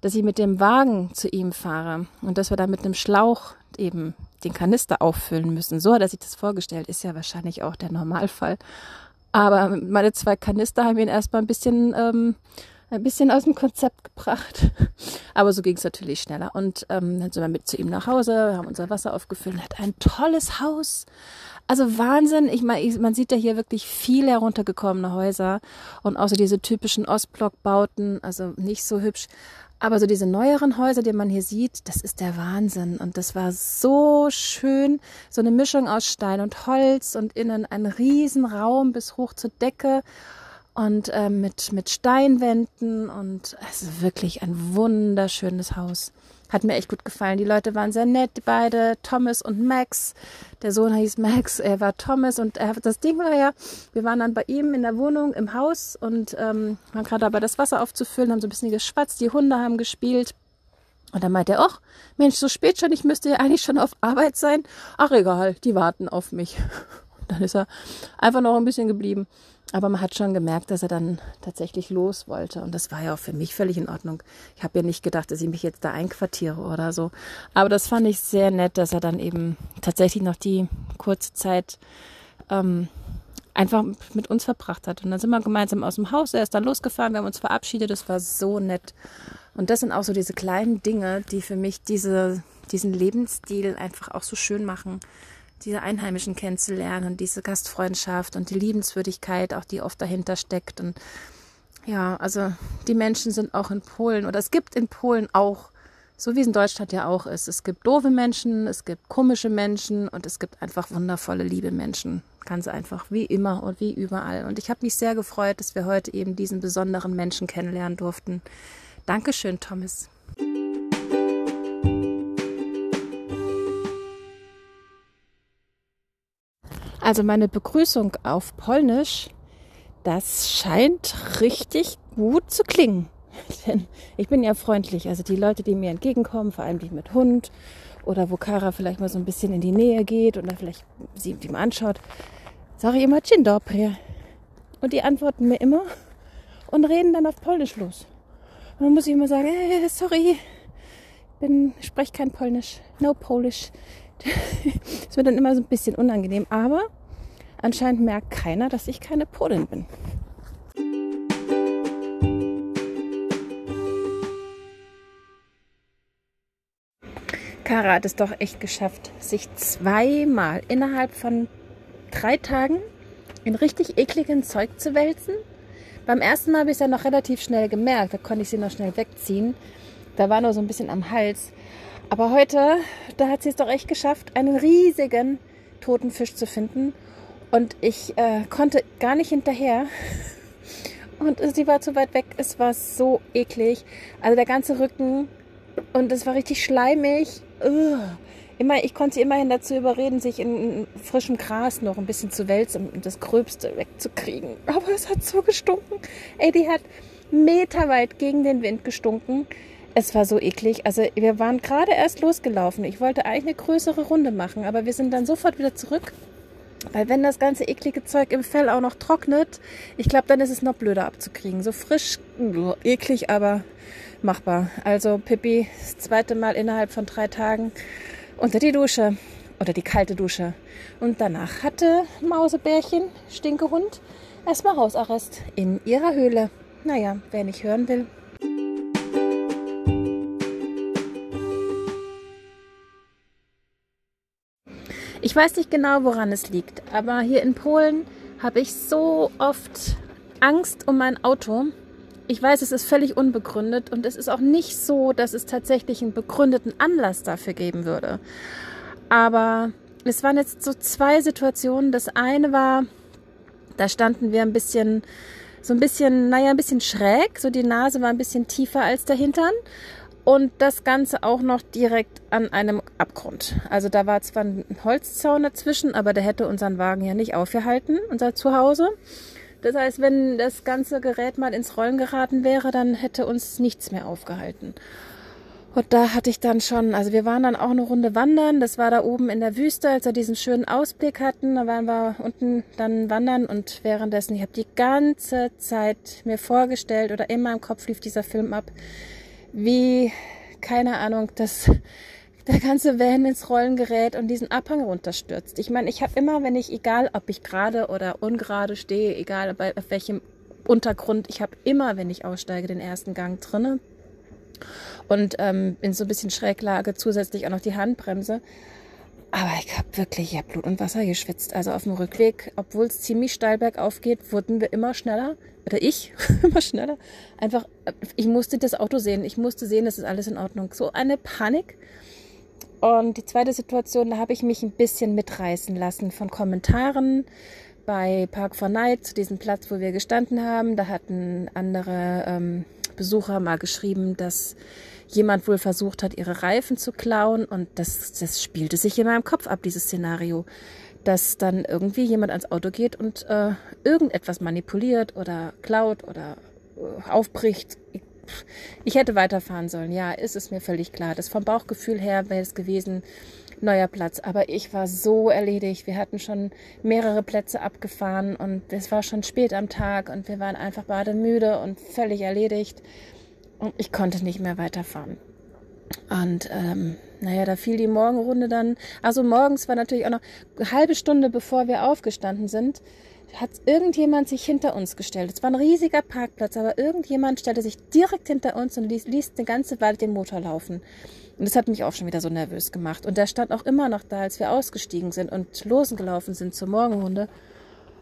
dass ich mit dem Wagen zu ihm fahre und dass wir da mit einem Schlauch eben den Kanister auffüllen müssen. So hat er sich das vorgestellt. Ist ja wahrscheinlich auch der Normalfall. Aber meine zwei Kanister haben ihn erstmal ein bisschen, ähm, ein bisschen aus dem Konzept gebracht. [LAUGHS] Aber so ging es natürlich schneller. Und ähm, dann sind wir mit zu ihm nach Hause, haben unser Wasser aufgefüllt. Er hat ein tolles Haus. Also Wahnsinn. Ich meine, man sieht ja hier wirklich viel heruntergekommene Häuser und so diese typischen Ostblock-Bauten, also nicht so hübsch. Aber so diese neueren Häuser, die man hier sieht, das ist der Wahnsinn. Und das war so schön. So eine Mischung aus Stein und Holz und innen ein Riesenraum bis hoch zur Decke und äh, mit, mit Steinwänden. Und es ist wirklich ein wunderschönes Haus. Hat mir echt gut gefallen. Die Leute waren sehr nett, beide, Thomas und Max. Der Sohn hieß Max, er war Thomas und er, das Ding war ja, wir waren dann bei ihm in der Wohnung, im Haus und ähm, waren gerade dabei, das Wasser aufzufüllen, haben so ein bisschen geschwatzt, die Hunde haben gespielt. Und dann meinte er, ach, Mensch, so spät schon, ich müsste ja eigentlich schon auf Arbeit sein. Ach egal, die warten auf mich. [LAUGHS] Und dann ist er einfach noch ein bisschen geblieben. Aber man hat schon gemerkt, dass er dann tatsächlich los wollte. Und das war ja auch für mich völlig in Ordnung. Ich habe ja nicht gedacht, dass ich mich jetzt da einquartiere oder so. Aber das fand ich sehr nett, dass er dann eben tatsächlich noch die kurze Zeit ähm, einfach mit uns verbracht hat. Und dann sind wir gemeinsam aus dem Haus. Er ist dann losgefahren, wir haben uns verabschiedet. Das war so nett. Und das sind auch so diese kleinen Dinge, die für mich diese, diesen Lebensstil einfach auch so schön machen diese Einheimischen kennenzulernen und diese Gastfreundschaft und die Liebenswürdigkeit, auch die oft dahinter steckt. Und ja, also die Menschen sind auch in Polen oder es gibt in Polen auch, so wie es in Deutschland ja auch ist, es gibt doofe Menschen, es gibt komische Menschen und es gibt einfach wundervolle, liebe Menschen. Ganz einfach, wie immer und wie überall. Und ich habe mich sehr gefreut, dass wir heute eben diesen besonderen Menschen kennenlernen durften. Dankeschön, Thomas. Also meine Begrüßung auf Polnisch, das scheint richtig gut zu klingen. [LAUGHS] Denn ich bin ja freundlich. Also die Leute, die mir entgegenkommen, vor allem die mit Hund oder wo Kara vielleicht mal so ein bisschen in die Nähe geht oder vielleicht sie mal anschaut, sage ich immer Dzień dobry. Und die antworten mir immer und reden dann auf Polnisch los. Und dann muss ich immer sagen, hey, sorry, bin, spreche kein Polnisch, no Polish. [LAUGHS] das wird dann immer so ein bisschen unangenehm. Aber anscheinend merkt keiner, dass ich keine Polin bin. Kara hat es doch echt geschafft, sich zweimal innerhalb von drei Tagen in richtig ekligen Zeug zu wälzen. Beim ersten Mal habe ich es ja noch relativ schnell gemerkt, da konnte ich sie noch schnell wegziehen. Da war nur so ein bisschen am Hals. Aber heute, da hat sie es doch echt geschafft, einen riesigen toten Fisch zu finden. Und ich äh, konnte gar nicht hinterher. Und sie war zu weit weg. Es war so eklig. Also der ganze Rücken. Und es war richtig schleimig. Ugh. Immer, ich konnte sie immerhin dazu überreden, sich in, frischem Gras noch ein bisschen zu wälzen, um das Gröbste wegzukriegen. Aber es hat so gestunken. Ey, die hat meterweit gegen den Wind gestunken. Es war so eklig. Also wir waren gerade erst losgelaufen. Ich wollte eigentlich eine größere Runde machen, aber wir sind dann sofort wieder zurück. Weil wenn das ganze eklige Zeug im Fell auch noch trocknet, ich glaube, dann ist es noch blöder abzukriegen. So frisch, eklig, aber machbar. Also Pippi, das zweite Mal innerhalb von drei Tagen unter die Dusche oder die kalte Dusche. Und danach hatte Mausebärchen, Stinkehund, erstmal Hausarrest in ihrer Höhle. Naja, wer nicht hören will, Ich weiß nicht genau, woran es liegt, aber hier in Polen habe ich so oft Angst um mein Auto. Ich weiß, es ist völlig unbegründet und es ist auch nicht so, dass es tatsächlich einen begründeten Anlass dafür geben würde. Aber es waren jetzt so zwei Situationen. Das eine war, da standen wir ein bisschen, so ein bisschen, naja, ein bisschen schräg. So die Nase war ein bisschen tiefer als der Hintern. Und das Ganze auch noch direkt an einem Abgrund. Also da war zwar ein Holzzaun dazwischen, aber der hätte unseren Wagen ja nicht aufgehalten, unser Zuhause. Das heißt, wenn das ganze Gerät mal ins Rollen geraten wäre, dann hätte uns nichts mehr aufgehalten. Und da hatte ich dann schon, also wir waren dann auch eine Runde wandern. Das war da oben in der Wüste, als wir diesen schönen Ausblick hatten. Da waren wir unten dann wandern und währenddessen, ich habe die ganze Zeit mir vorgestellt oder in meinem Kopf lief dieser Film ab, wie, keine Ahnung, dass der ganze Van ins Rollen gerät und diesen Abhang runterstürzt. Ich meine, ich habe immer, wenn ich, egal ob ich gerade oder ungerade stehe, egal bei, auf welchem Untergrund, ich habe immer, wenn ich aussteige, den ersten Gang drinne und ähm, in so ein bisschen Schräglage zusätzlich auch noch die Handbremse. Aber ich habe wirklich, ich habe Blut und Wasser geschwitzt. Also auf dem Rückweg, obwohl es ziemlich steil bergauf geht, wurden wir immer schneller. Oder ich [LAUGHS] immer schneller. Einfach, ich musste das Auto sehen. Ich musste sehen, es ist alles in Ordnung. So eine Panik. Und die zweite Situation, da habe ich mich ein bisschen mitreißen lassen von Kommentaren bei Park for Night, zu diesem Platz, wo wir gestanden haben. Da hatten andere ähm, Besucher mal geschrieben, dass jemand wohl versucht hat, ihre Reifen zu klauen. Und das, das spielte sich in meinem Kopf ab, dieses Szenario. Dass dann irgendwie jemand ans Auto geht und äh, irgendetwas manipuliert oder klaut oder äh, aufbricht. Ich, ich hätte weiterfahren sollen. Ja, ist es mir völlig klar. Das vom Bauchgefühl her wäre es gewesen, neuer Platz. Aber ich war so erledigt. Wir hatten schon mehrere Plätze abgefahren und es war schon spät am Tag und wir waren einfach beide müde und völlig erledigt. Und ich konnte nicht mehr weiterfahren. Und ähm, naja, da fiel die Morgenrunde dann. Also morgens war natürlich auch noch eine halbe Stunde bevor wir aufgestanden sind, hat irgendjemand sich hinter uns gestellt. Es war ein riesiger Parkplatz, aber irgendjemand stellte sich direkt hinter uns und ließ, ließ eine ganze Weile den Motor laufen. Und das hat mich auch schon wieder so nervös gemacht. Und der stand auch immer noch da, als wir ausgestiegen sind und losgelaufen sind zur Morgenrunde.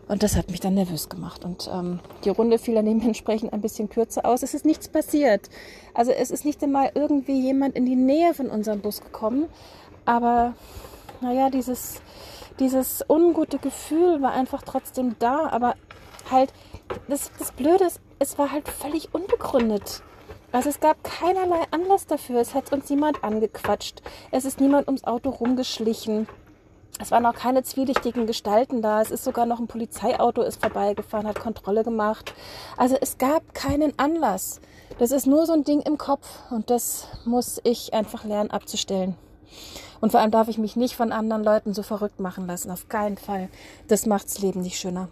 Und das hat mich dann nervös gemacht. Und ähm, die Runde fiel dann dementsprechend ein bisschen kürzer aus. Es ist nichts passiert. Also es ist nicht einmal irgendwie jemand in die Nähe von unserem Bus gekommen. Aber naja, dieses, dieses ungute Gefühl war einfach trotzdem da. Aber halt, das, das Blöde ist, es war halt völlig unbegründet. Also es gab keinerlei Anlass dafür. Es hat uns niemand angequatscht. Es ist niemand ums Auto rumgeschlichen. Es waren auch keine zwielichtigen Gestalten da. Es ist sogar noch ein Polizeiauto ist vorbeigefahren, hat Kontrolle gemacht. Also es gab keinen Anlass. Das ist nur so ein Ding im Kopf und das muss ich einfach lernen abzustellen. Und vor allem darf ich mich nicht von anderen Leuten so verrückt machen lassen. Auf keinen Fall. Das macht's Leben nicht schöner.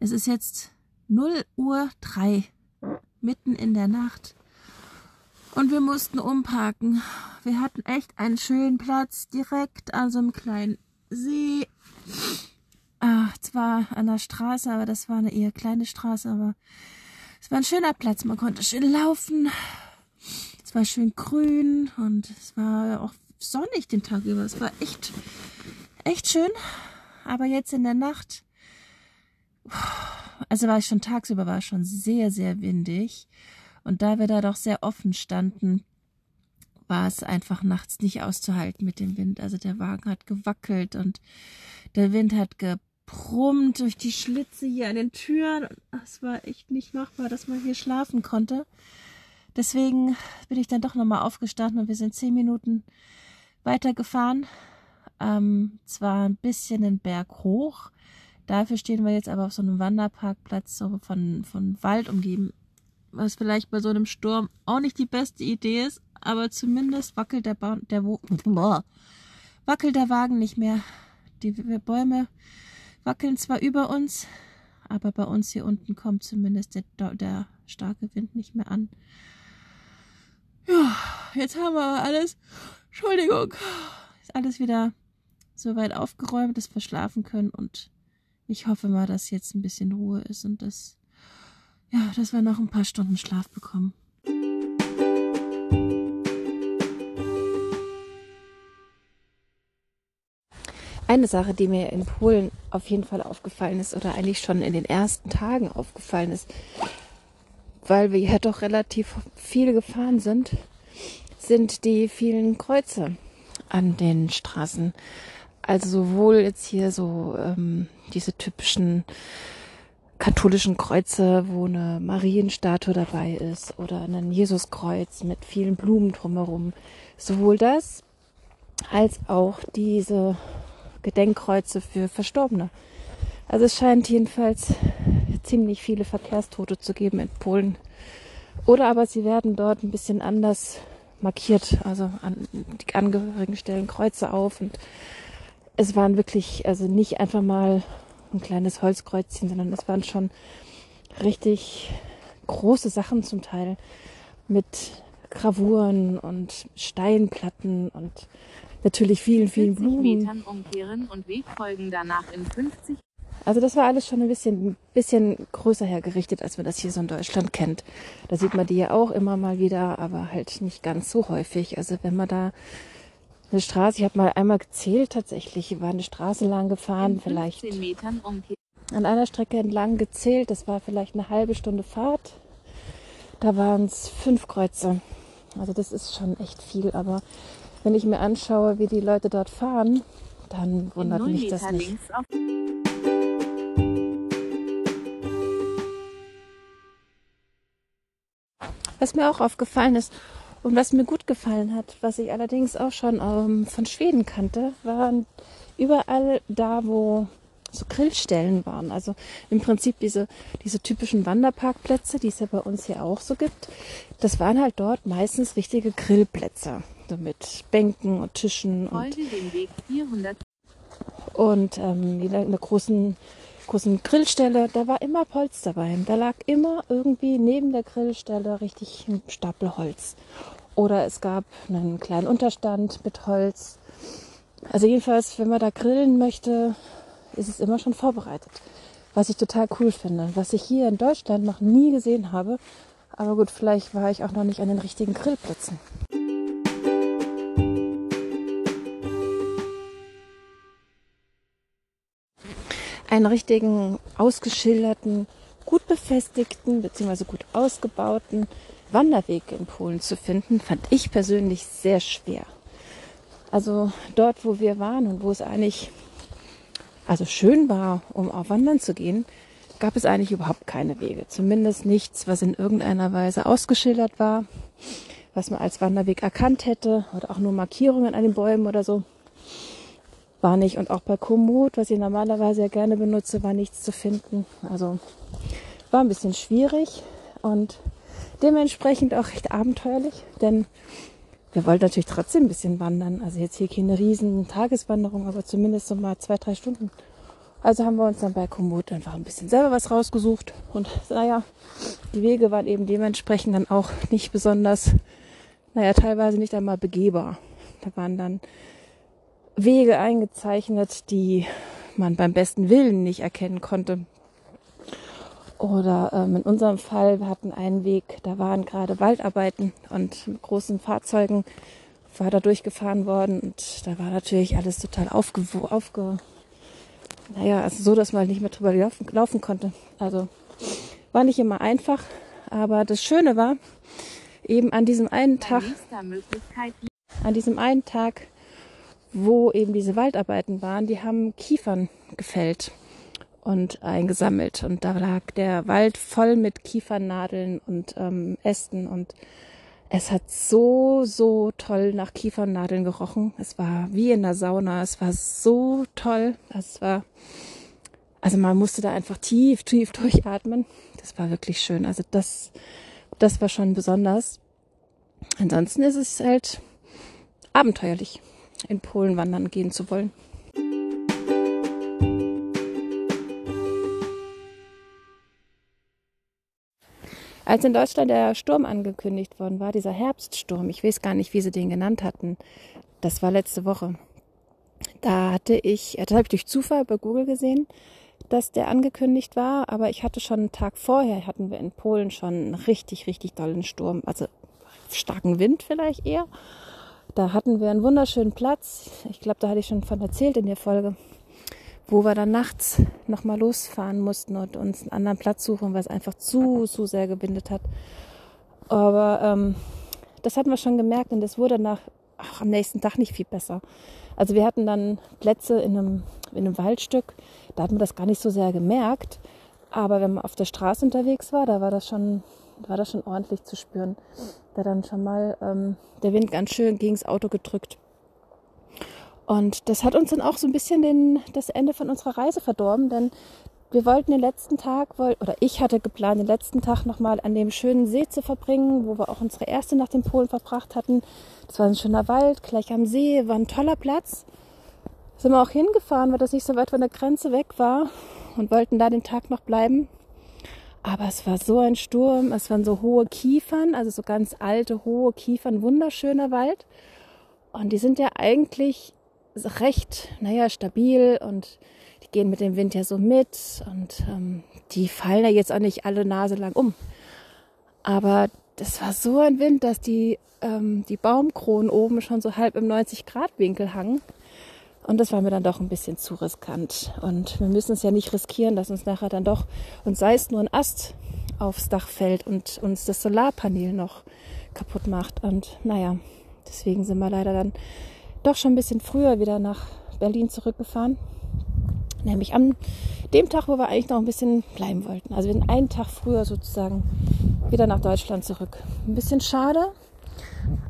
Es ist jetzt 0 Uhr 3, mitten in der Nacht. Und wir mussten umparken. Wir hatten echt einen schönen Platz direkt an so einem kleinen See. Ach, zwar an der Straße, aber das war eine eher kleine Straße, aber es war ein schöner Platz. Man konnte schön laufen. Es war schön grün und es war auch sonnig den Tag über. Es war echt, echt schön. Aber jetzt in der Nacht, also war ich schon tagsüber, war es schon sehr, sehr windig. Und da wir da doch sehr offen standen, war es einfach nachts nicht auszuhalten mit dem Wind. Also der Wagen hat gewackelt und der Wind hat gebrummt durch die Schlitze hier an den Türen. Es war echt nicht machbar, dass man hier schlafen konnte. Deswegen bin ich dann doch nochmal aufgestanden und wir sind zehn Minuten weitergefahren. Ähm, zwar ein bisschen den Berg hoch. Dafür stehen wir jetzt aber auf so einem Wanderparkplatz, so von, von Wald umgeben was vielleicht bei so einem Sturm auch nicht die beste Idee ist, aber zumindest wackelt der, ba der wackelt der Wagen nicht mehr. Die Bäume wackeln zwar über uns, aber bei uns hier unten kommt zumindest der, der starke Wind nicht mehr an. Ja, jetzt haben wir alles, Entschuldigung, ist alles wieder so weit aufgeräumt, dass wir schlafen können und ich hoffe mal, dass jetzt ein bisschen Ruhe ist und dass ja, dass wir noch ein paar Stunden Schlaf bekommen. Eine Sache, die mir in Polen auf jeden Fall aufgefallen ist oder eigentlich schon in den ersten Tagen aufgefallen ist, weil wir ja doch relativ viel gefahren sind, sind die vielen Kreuze an den Straßen. Also sowohl jetzt hier so ähm, diese typischen katholischen Kreuze, wo eine Marienstatue dabei ist oder ein Jesuskreuz mit vielen Blumen drumherum. Sowohl das als auch diese Gedenkkreuze für Verstorbene. Also es scheint jedenfalls ziemlich viele Verkehrstote zu geben in Polen. Oder aber sie werden dort ein bisschen anders markiert. Also an, die Angehörigen stellen Kreuze auf und es waren wirklich, also nicht einfach mal ein kleines Holzkreuzchen, sondern es waren schon richtig große Sachen zum Teil mit Gravuren und Steinplatten und natürlich vielen, vielen Blumen. Metern umkehren und Weg folgen danach in 50. Also das war alles schon ein bisschen, bisschen größer hergerichtet, als man das hier so in Deutschland kennt. Da sieht man die ja auch immer mal wieder, aber halt nicht ganz so häufig. Also wenn man da eine Straße, ich habe mal einmal gezählt tatsächlich, war eine Straße lang gefahren, vielleicht Metern an einer Strecke entlang gezählt, das war vielleicht eine halbe Stunde Fahrt. Da waren es fünf Kreuze. Also das ist schon echt viel, aber wenn ich mir anschaue, wie die Leute dort fahren, dann wundert mich das nicht. Was mir auch aufgefallen ist, und was mir gut gefallen hat, was ich allerdings auch schon ähm, von Schweden kannte, waren überall da, wo so Grillstellen waren. Also im Prinzip diese, diese typischen Wanderparkplätze, die es ja bei uns hier auch so gibt. Das waren halt dort meistens richtige Grillplätze. So mit Bänken und Tischen und, und ähm, in einer großen großen Grillstelle, da war immer Holz dabei. Da lag immer irgendwie neben der Grillstelle richtig ein Stapel Holz. Oder es gab einen kleinen Unterstand mit Holz. Also jedenfalls, wenn man da grillen möchte, ist es immer schon vorbereitet. Was ich total cool finde. Was ich hier in Deutschland noch nie gesehen habe. Aber gut, vielleicht war ich auch noch nicht an den richtigen Grillplätzen. Einen richtigen, ausgeschilderten, gut befestigten bzw. gut ausgebauten Wanderweg in Polen zu finden, fand ich persönlich sehr schwer. Also dort, wo wir waren und wo es eigentlich also schön war, um auf Wandern zu gehen, gab es eigentlich überhaupt keine Wege. Zumindest nichts, was in irgendeiner Weise ausgeschildert war, was man als Wanderweg erkannt hätte oder auch nur Markierungen an den Bäumen oder so. War nicht. Und auch bei Komoot, was ich normalerweise ja gerne benutze, war nichts zu finden. Also war ein bisschen schwierig und dementsprechend auch recht abenteuerlich, denn wir wollten natürlich trotzdem ein bisschen wandern. Also jetzt hier keine riesen Tageswanderung, aber zumindest so mal zwei, drei Stunden. Also haben wir uns dann bei Komoot einfach ein bisschen selber was rausgesucht. Und naja, die Wege waren eben dementsprechend dann auch nicht besonders, naja, teilweise nicht einmal begehbar. Da waren dann Wege eingezeichnet, die man beim besten Willen nicht erkennen konnte. Oder ähm, in unserem Fall, wir hatten einen Weg, da waren gerade Waldarbeiten und mit großen Fahrzeugen war da durchgefahren worden und da war natürlich alles total aufge, aufge naja, also so, dass man nicht mehr drüber laufen, laufen konnte. Also war nicht immer einfach, aber das Schöne war, eben an diesem einen Tag, an diesem einen Tag, wo eben diese Waldarbeiten waren, die haben Kiefern gefällt und eingesammelt. Und da lag der Wald voll mit Kiefernadeln und ähm, Ästen und es hat so, so toll nach Kiefernadeln gerochen. Es war wie in der Sauna. Es war so toll. Es war, also man musste da einfach tief, tief durchatmen. Das war wirklich schön. Also das, das war schon besonders. Ansonsten ist es halt abenteuerlich, in Polen wandern gehen zu wollen. Als in Deutschland der Sturm angekündigt worden war, dieser Herbststurm, ich weiß gar nicht, wie sie den genannt hatten, das war letzte Woche. Da hatte ich, das habe ich durch Zufall bei Google gesehen, dass der angekündigt war, aber ich hatte schon einen Tag vorher, hatten wir in Polen schon einen richtig, richtig dollen Sturm, also starken Wind vielleicht eher. Da hatten wir einen wunderschönen Platz. Ich glaube, da hatte ich schon von erzählt in der Folge wo wir dann nachts nochmal losfahren mussten und uns einen anderen Platz suchen, weil es einfach zu, zu sehr gewindet hat. Aber ähm, das hatten wir schon gemerkt und es wurde nach, ach, am nächsten Tag nicht viel besser. Also wir hatten dann Plätze in einem, in einem Waldstück, da hat man das gar nicht so sehr gemerkt. Aber wenn man auf der Straße unterwegs war, da war das schon, war das schon ordentlich zu spüren. Da dann schon mal ähm, der Wind ganz schön gegens Auto gedrückt. Und das hat uns dann auch so ein bisschen den, das Ende von unserer Reise verdorben, denn wir wollten den letzten Tag, oder ich hatte geplant, den letzten Tag nochmal an dem schönen See zu verbringen, wo wir auch unsere erste Nacht in Polen verbracht hatten. Das war ein schöner Wald, gleich am See, war ein toller Platz. Sind wir auch hingefahren, weil das nicht so weit von der Grenze weg war und wollten da den Tag noch bleiben. Aber es war so ein Sturm, es waren so hohe Kiefern, also so ganz alte, hohe Kiefern, wunderschöner Wald. Und die sind ja eigentlich recht, naja, stabil und die gehen mit dem Wind ja so mit und ähm, die fallen ja jetzt auch nicht alle Nase lang um. Aber das war so ein Wind, dass die, ähm, die Baumkronen oben schon so halb im 90-Grad-Winkel hangen. Und das war mir dann doch ein bisschen zu riskant. Und wir müssen es ja nicht riskieren, dass uns nachher dann doch, und sei es nur ein Ast aufs Dach fällt und uns das Solarpanel noch kaputt macht. Und naja, deswegen sind wir leider dann doch schon ein bisschen früher wieder nach Berlin zurückgefahren. Nämlich an dem Tag, wo wir eigentlich noch ein bisschen bleiben wollten. Also wir sind einen Tag früher sozusagen wieder nach Deutschland zurück. Ein bisschen schade,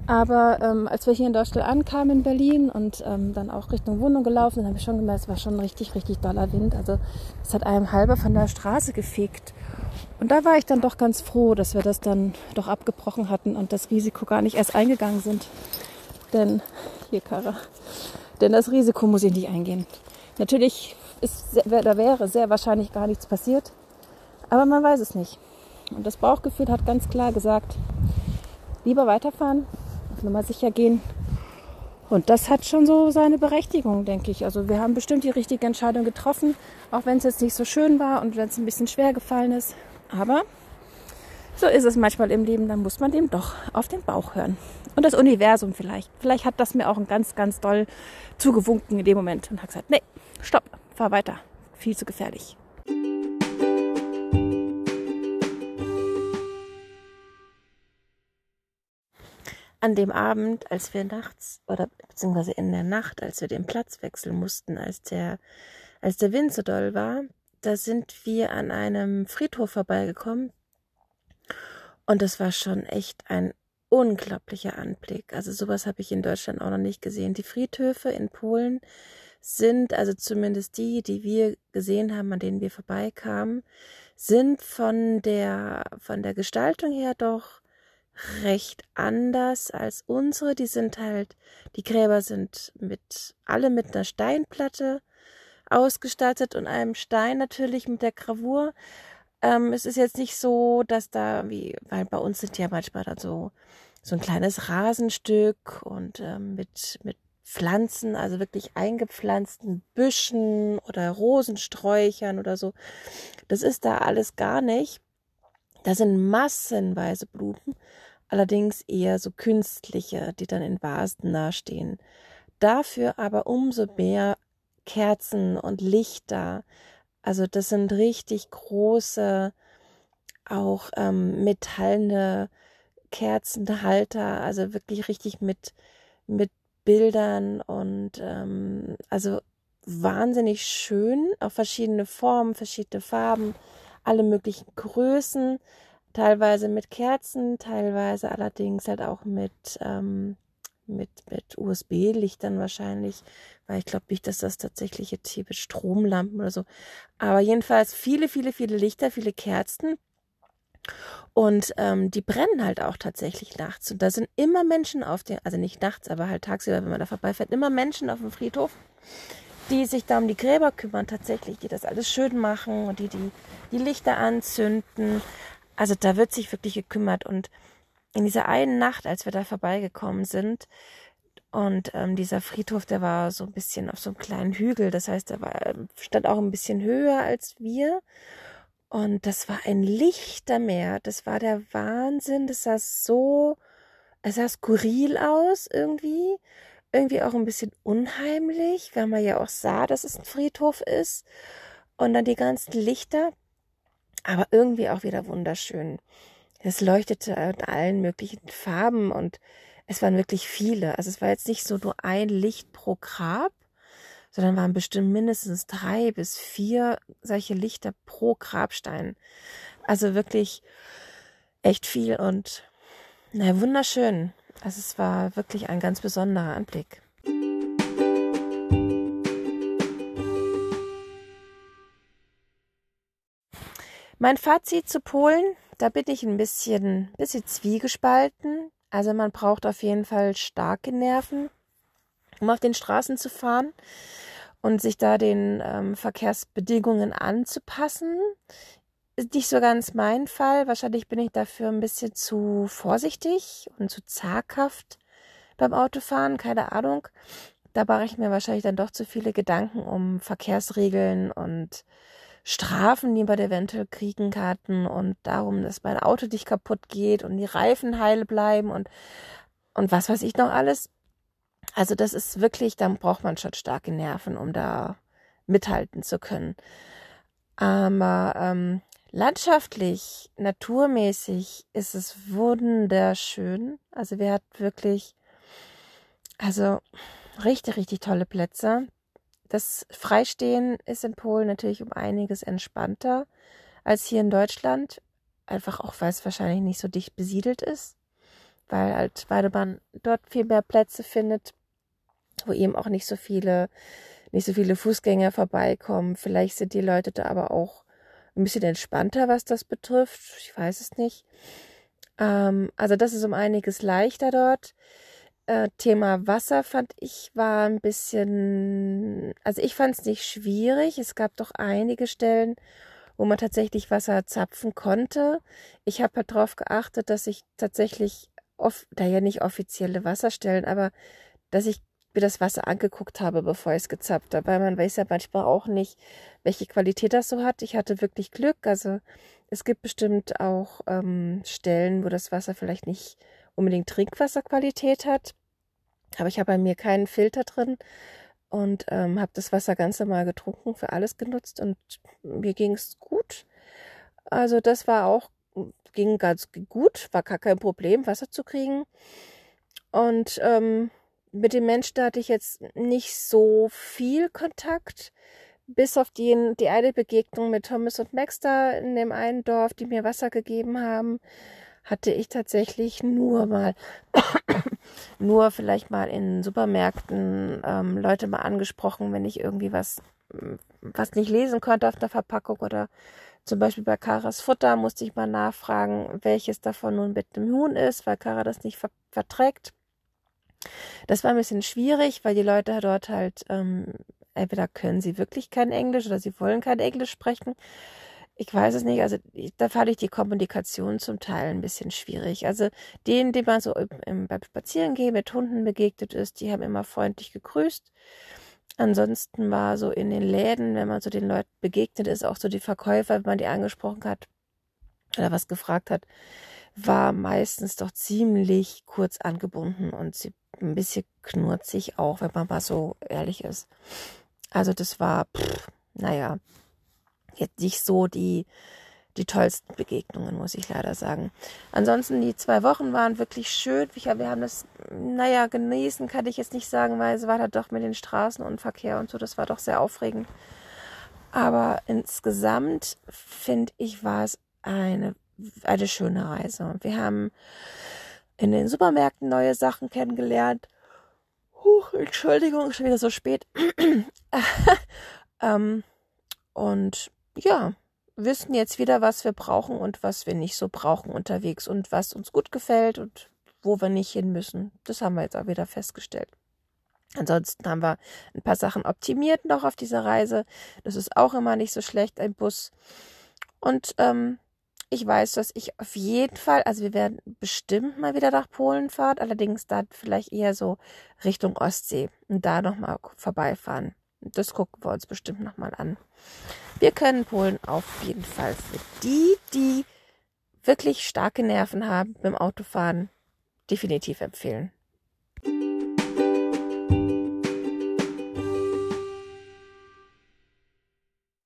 aber ähm, als wir hier in Deutschland ankamen in Berlin und ähm, dann auch Richtung Wohnung gelaufen sind, haben wir schon gemerkt, es war schon richtig, richtig doller Wind. Also es hat einem halber von der Straße gefegt. Und da war ich dann doch ganz froh, dass wir das dann doch abgebrochen hatten und das Risiko gar nicht erst eingegangen sind. Denn hier, Kara. Denn das Risiko muss ich nicht eingehen. Natürlich ist, da wäre sehr wahrscheinlich gar nichts passiert. Aber man weiß es nicht. Und das Bauchgefühl hat ganz klar gesagt, lieber weiterfahren, auf Nummer sicher gehen. Und das hat schon so seine Berechtigung, denke ich. Also wir haben bestimmt die richtige Entscheidung getroffen, auch wenn es jetzt nicht so schön war und wenn es ein bisschen schwer gefallen ist. Aber so ist es manchmal im Leben, dann muss man dem doch auf den Bauch hören. Und das Universum vielleicht. Vielleicht hat das mir auch ein ganz, ganz doll zugewunken in dem Moment und hat gesagt, nee, stopp, fahr weiter. Viel zu gefährlich. An dem Abend, als wir nachts oder beziehungsweise in der Nacht, als wir den Platz wechseln mussten, als der, als der Wind so doll war, da sind wir an einem Friedhof vorbeigekommen. Und das war schon echt ein unglaublicher Anblick. Also sowas habe ich in Deutschland auch noch nicht gesehen. Die Friedhöfe in Polen sind, also zumindest die, die wir gesehen haben, an denen wir vorbeikamen, sind von der, von der Gestaltung her doch recht anders als unsere. Die sind halt, die Gräber sind mit, alle mit einer Steinplatte ausgestattet und einem Stein natürlich mit der Gravur. Ähm, es ist jetzt nicht so, dass da, wie, weil bei uns sind ja manchmal dann so, so ein kleines Rasenstück und ähm, mit, mit Pflanzen, also wirklich eingepflanzten Büschen oder Rosensträuchern oder so. Das ist da alles gar nicht. Da sind massenweise Blumen, allerdings eher so künstliche, die dann in Vasen nahestehen. Dafür aber umso mehr Kerzen und Lichter. Also das sind richtig große, auch ähm, metallene Kerzenhalter, also wirklich richtig mit, mit Bildern und ähm, also wahnsinnig schön, auf verschiedene Formen, verschiedene Farben, alle möglichen Größen, teilweise mit Kerzen, teilweise allerdings halt auch mit, ähm, mit, mit USB-Lichtern wahrscheinlich, weil ich glaube nicht, dass das tatsächlich jetzt hier mit Stromlampen oder so. Aber jedenfalls viele, viele, viele Lichter, viele Kerzen. Und ähm, die brennen halt auch tatsächlich nachts. Und da sind immer Menschen auf den, also nicht nachts, aber halt tagsüber, wenn man da vorbeifährt, immer Menschen auf dem Friedhof, die sich da um die Gräber kümmern tatsächlich, die das alles schön machen und die die, die Lichter anzünden. Also da wird sich wirklich gekümmert. Und in dieser einen Nacht, als wir da vorbeigekommen sind, und ähm, dieser Friedhof, der war so ein bisschen auf so einem kleinen Hügel, das heißt, er war, stand auch ein bisschen höher als wir. Und das war ein Lichtermeer. Das war der Wahnsinn. Das sah so, es sah skurril aus irgendwie. Irgendwie auch ein bisschen unheimlich, weil man ja auch sah, dass es ein Friedhof ist. Und dann die ganzen Lichter. Aber irgendwie auch wieder wunderschön. Es leuchtete in allen möglichen Farben und es waren wirklich viele. Also es war jetzt nicht so nur ein Licht pro Grab, sondern waren bestimmt mindestens drei bis vier solche Lichter pro Grabstein. Also wirklich echt viel und na, wunderschön. Also es war wirklich ein ganz besonderer Anblick. Mein Fazit zu Polen, da bin ich ein bisschen, bisschen zwiegespalten. Also man braucht auf jeden Fall starke Nerven, um auf den Straßen zu fahren und sich da den ähm, Verkehrsbedingungen anzupassen. Ist nicht so ganz mein Fall. Wahrscheinlich bin ich dafür ein bisschen zu vorsichtig und zu zaghaft beim Autofahren, keine Ahnung. Da mache ich mir wahrscheinlich dann doch zu viele Gedanken um Verkehrsregeln und Strafen, die man eventuell kriegen kann und darum, dass mein Auto nicht kaputt geht und die Reifen heil bleiben und, und was weiß ich noch alles. Also das ist wirklich, dann braucht man schon starke Nerven, um da mithalten zu können. Aber ähm, landschaftlich, naturmäßig ist es wunderschön. Also wir hatten wirklich, also richtig, richtig tolle Plätze. Das Freistehen ist in Polen natürlich um einiges entspannter als hier in Deutschland. Einfach auch, weil es wahrscheinlich nicht so dicht besiedelt ist. Weil halt, weil man dort viel mehr Plätze findet, wo eben auch nicht so viele, nicht so viele Fußgänger vorbeikommen. Vielleicht sind die Leute da aber auch ein bisschen entspannter, was das betrifft. Ich weiß es nicht. Ähm, also das ist um einiges leichter dort. Äh, Thema Wasser fand ich war ein bisschen, also ich fand es nicht schwierig. Es gab doch einige Stellen, wo man tatsächlich Wasser zapfen konnte. Ich habe halt darauf geachtet, dass ich tatsächlich, oft, da ja nicht offizielle Wasserstellen, aber dass ich mir das Wasser angeguckt habe, bevor ich es gezapft habe, weil man weiß ja manchmal auch nicht, welche Qualität das so hat. Ich hatte wirklich Glück. Also es gibt bestimmt auch ähm, Stellen, wo das Wasser vielleicht nicht unbedingt Trinkwasserqualität hat. Aber ich habe bei mir keinen Filter drin und ähm, habe das Wasser ganz normal getrunken, für alles genutzt und mir ging es gut. Also das war auch, ging ganz gut, war gar kein Problem, Wasser zu kriegen. Und ähm, mit den Menschen hatte ich jetzt nicht so viel Kontakt. bis auf die, die eine Begegnung mit Thomas und Max da in dem einen Dorf, die mir Wasser gegeben haben, hatte ich tatsächlich nur mal, [COUGHS] nur vielleicht mal in Supermärkten ähm, Leute mal angesprochen, wenn ich irgendwie was, was nicht lesen konnte auf der Verpackung oder zum Beispiel bei Karas Futter musste ich mal nachfragen, welches davon nun mit dem Huhn ist, weil Kara das nicht ver verträgt. Das war ein bisschen schwierig, weil die Leute dort halt ähm, entweder können sie wirklich kein Englisch oder sie wollen kein Englisch sprechen. Ich weiß es nicht. Also da fand ich die Kommunikation zum Teil ein bisschen schwierig. Also denen, die man so im, beim Spazierengehen mit Hunden begegnet ist, die haben immer freundlich gegrüßt. Ansonsten war so in den Läden, wenn man so den Leuten begegnet ist, auch so die Verkäufer, wenn man die angesprochen hat oder was gefragt hat, war meistens doch ziemlich kurz angebunden und sie ein bisschen knurzig auch, wenn man mal so ehrlich ist. Also das war, pff, naja, jetzt nicht so die, die tollsten Begegnungen, muss ich leider sagen. Ansonsten, die zwei Wochen waren wirklich schön. Wir haben das, naja, genießen kann ich jetzt nicht sagen, weil es war da doch mit den Straßen und Verkehr und so, das war doch sehr aufregend. Aber insgesamt, finde ich, war es eine, eine schöne Reise. Wir haben in den Supermärkten neue Sachen kennengelernt. Huch, Entschuldigung, schon wieder so spät. [CLEARS THROAT] ähm, und ja, wissen jetzt wieder, was wir brauchen und was wir nicht so brauchen unterwegs und was uns gut gefällt und wo wir nicht hin müssen. Das haben wir jetzt auch wieder festgestellt. Ansonsten haben wir ein paar Sachen optimiert noch auf dieser Reise. Das ist auch immer nicht so schlecht, ein Bus. Und ähm, ich weiß, dass ich auf jeden Fall, also wir werden bestimmt mal wieder nach Polen fahren, allerdings dann vielleicht eher so Richtung Ostsee und da nochmal vorbeifahren. Das gucken wir uns bestimmt nochmal an. Wir können Polen auf jeden Fall für die, die wirklich starke Nerven haben beim Autofahren, definitiv empfehlen.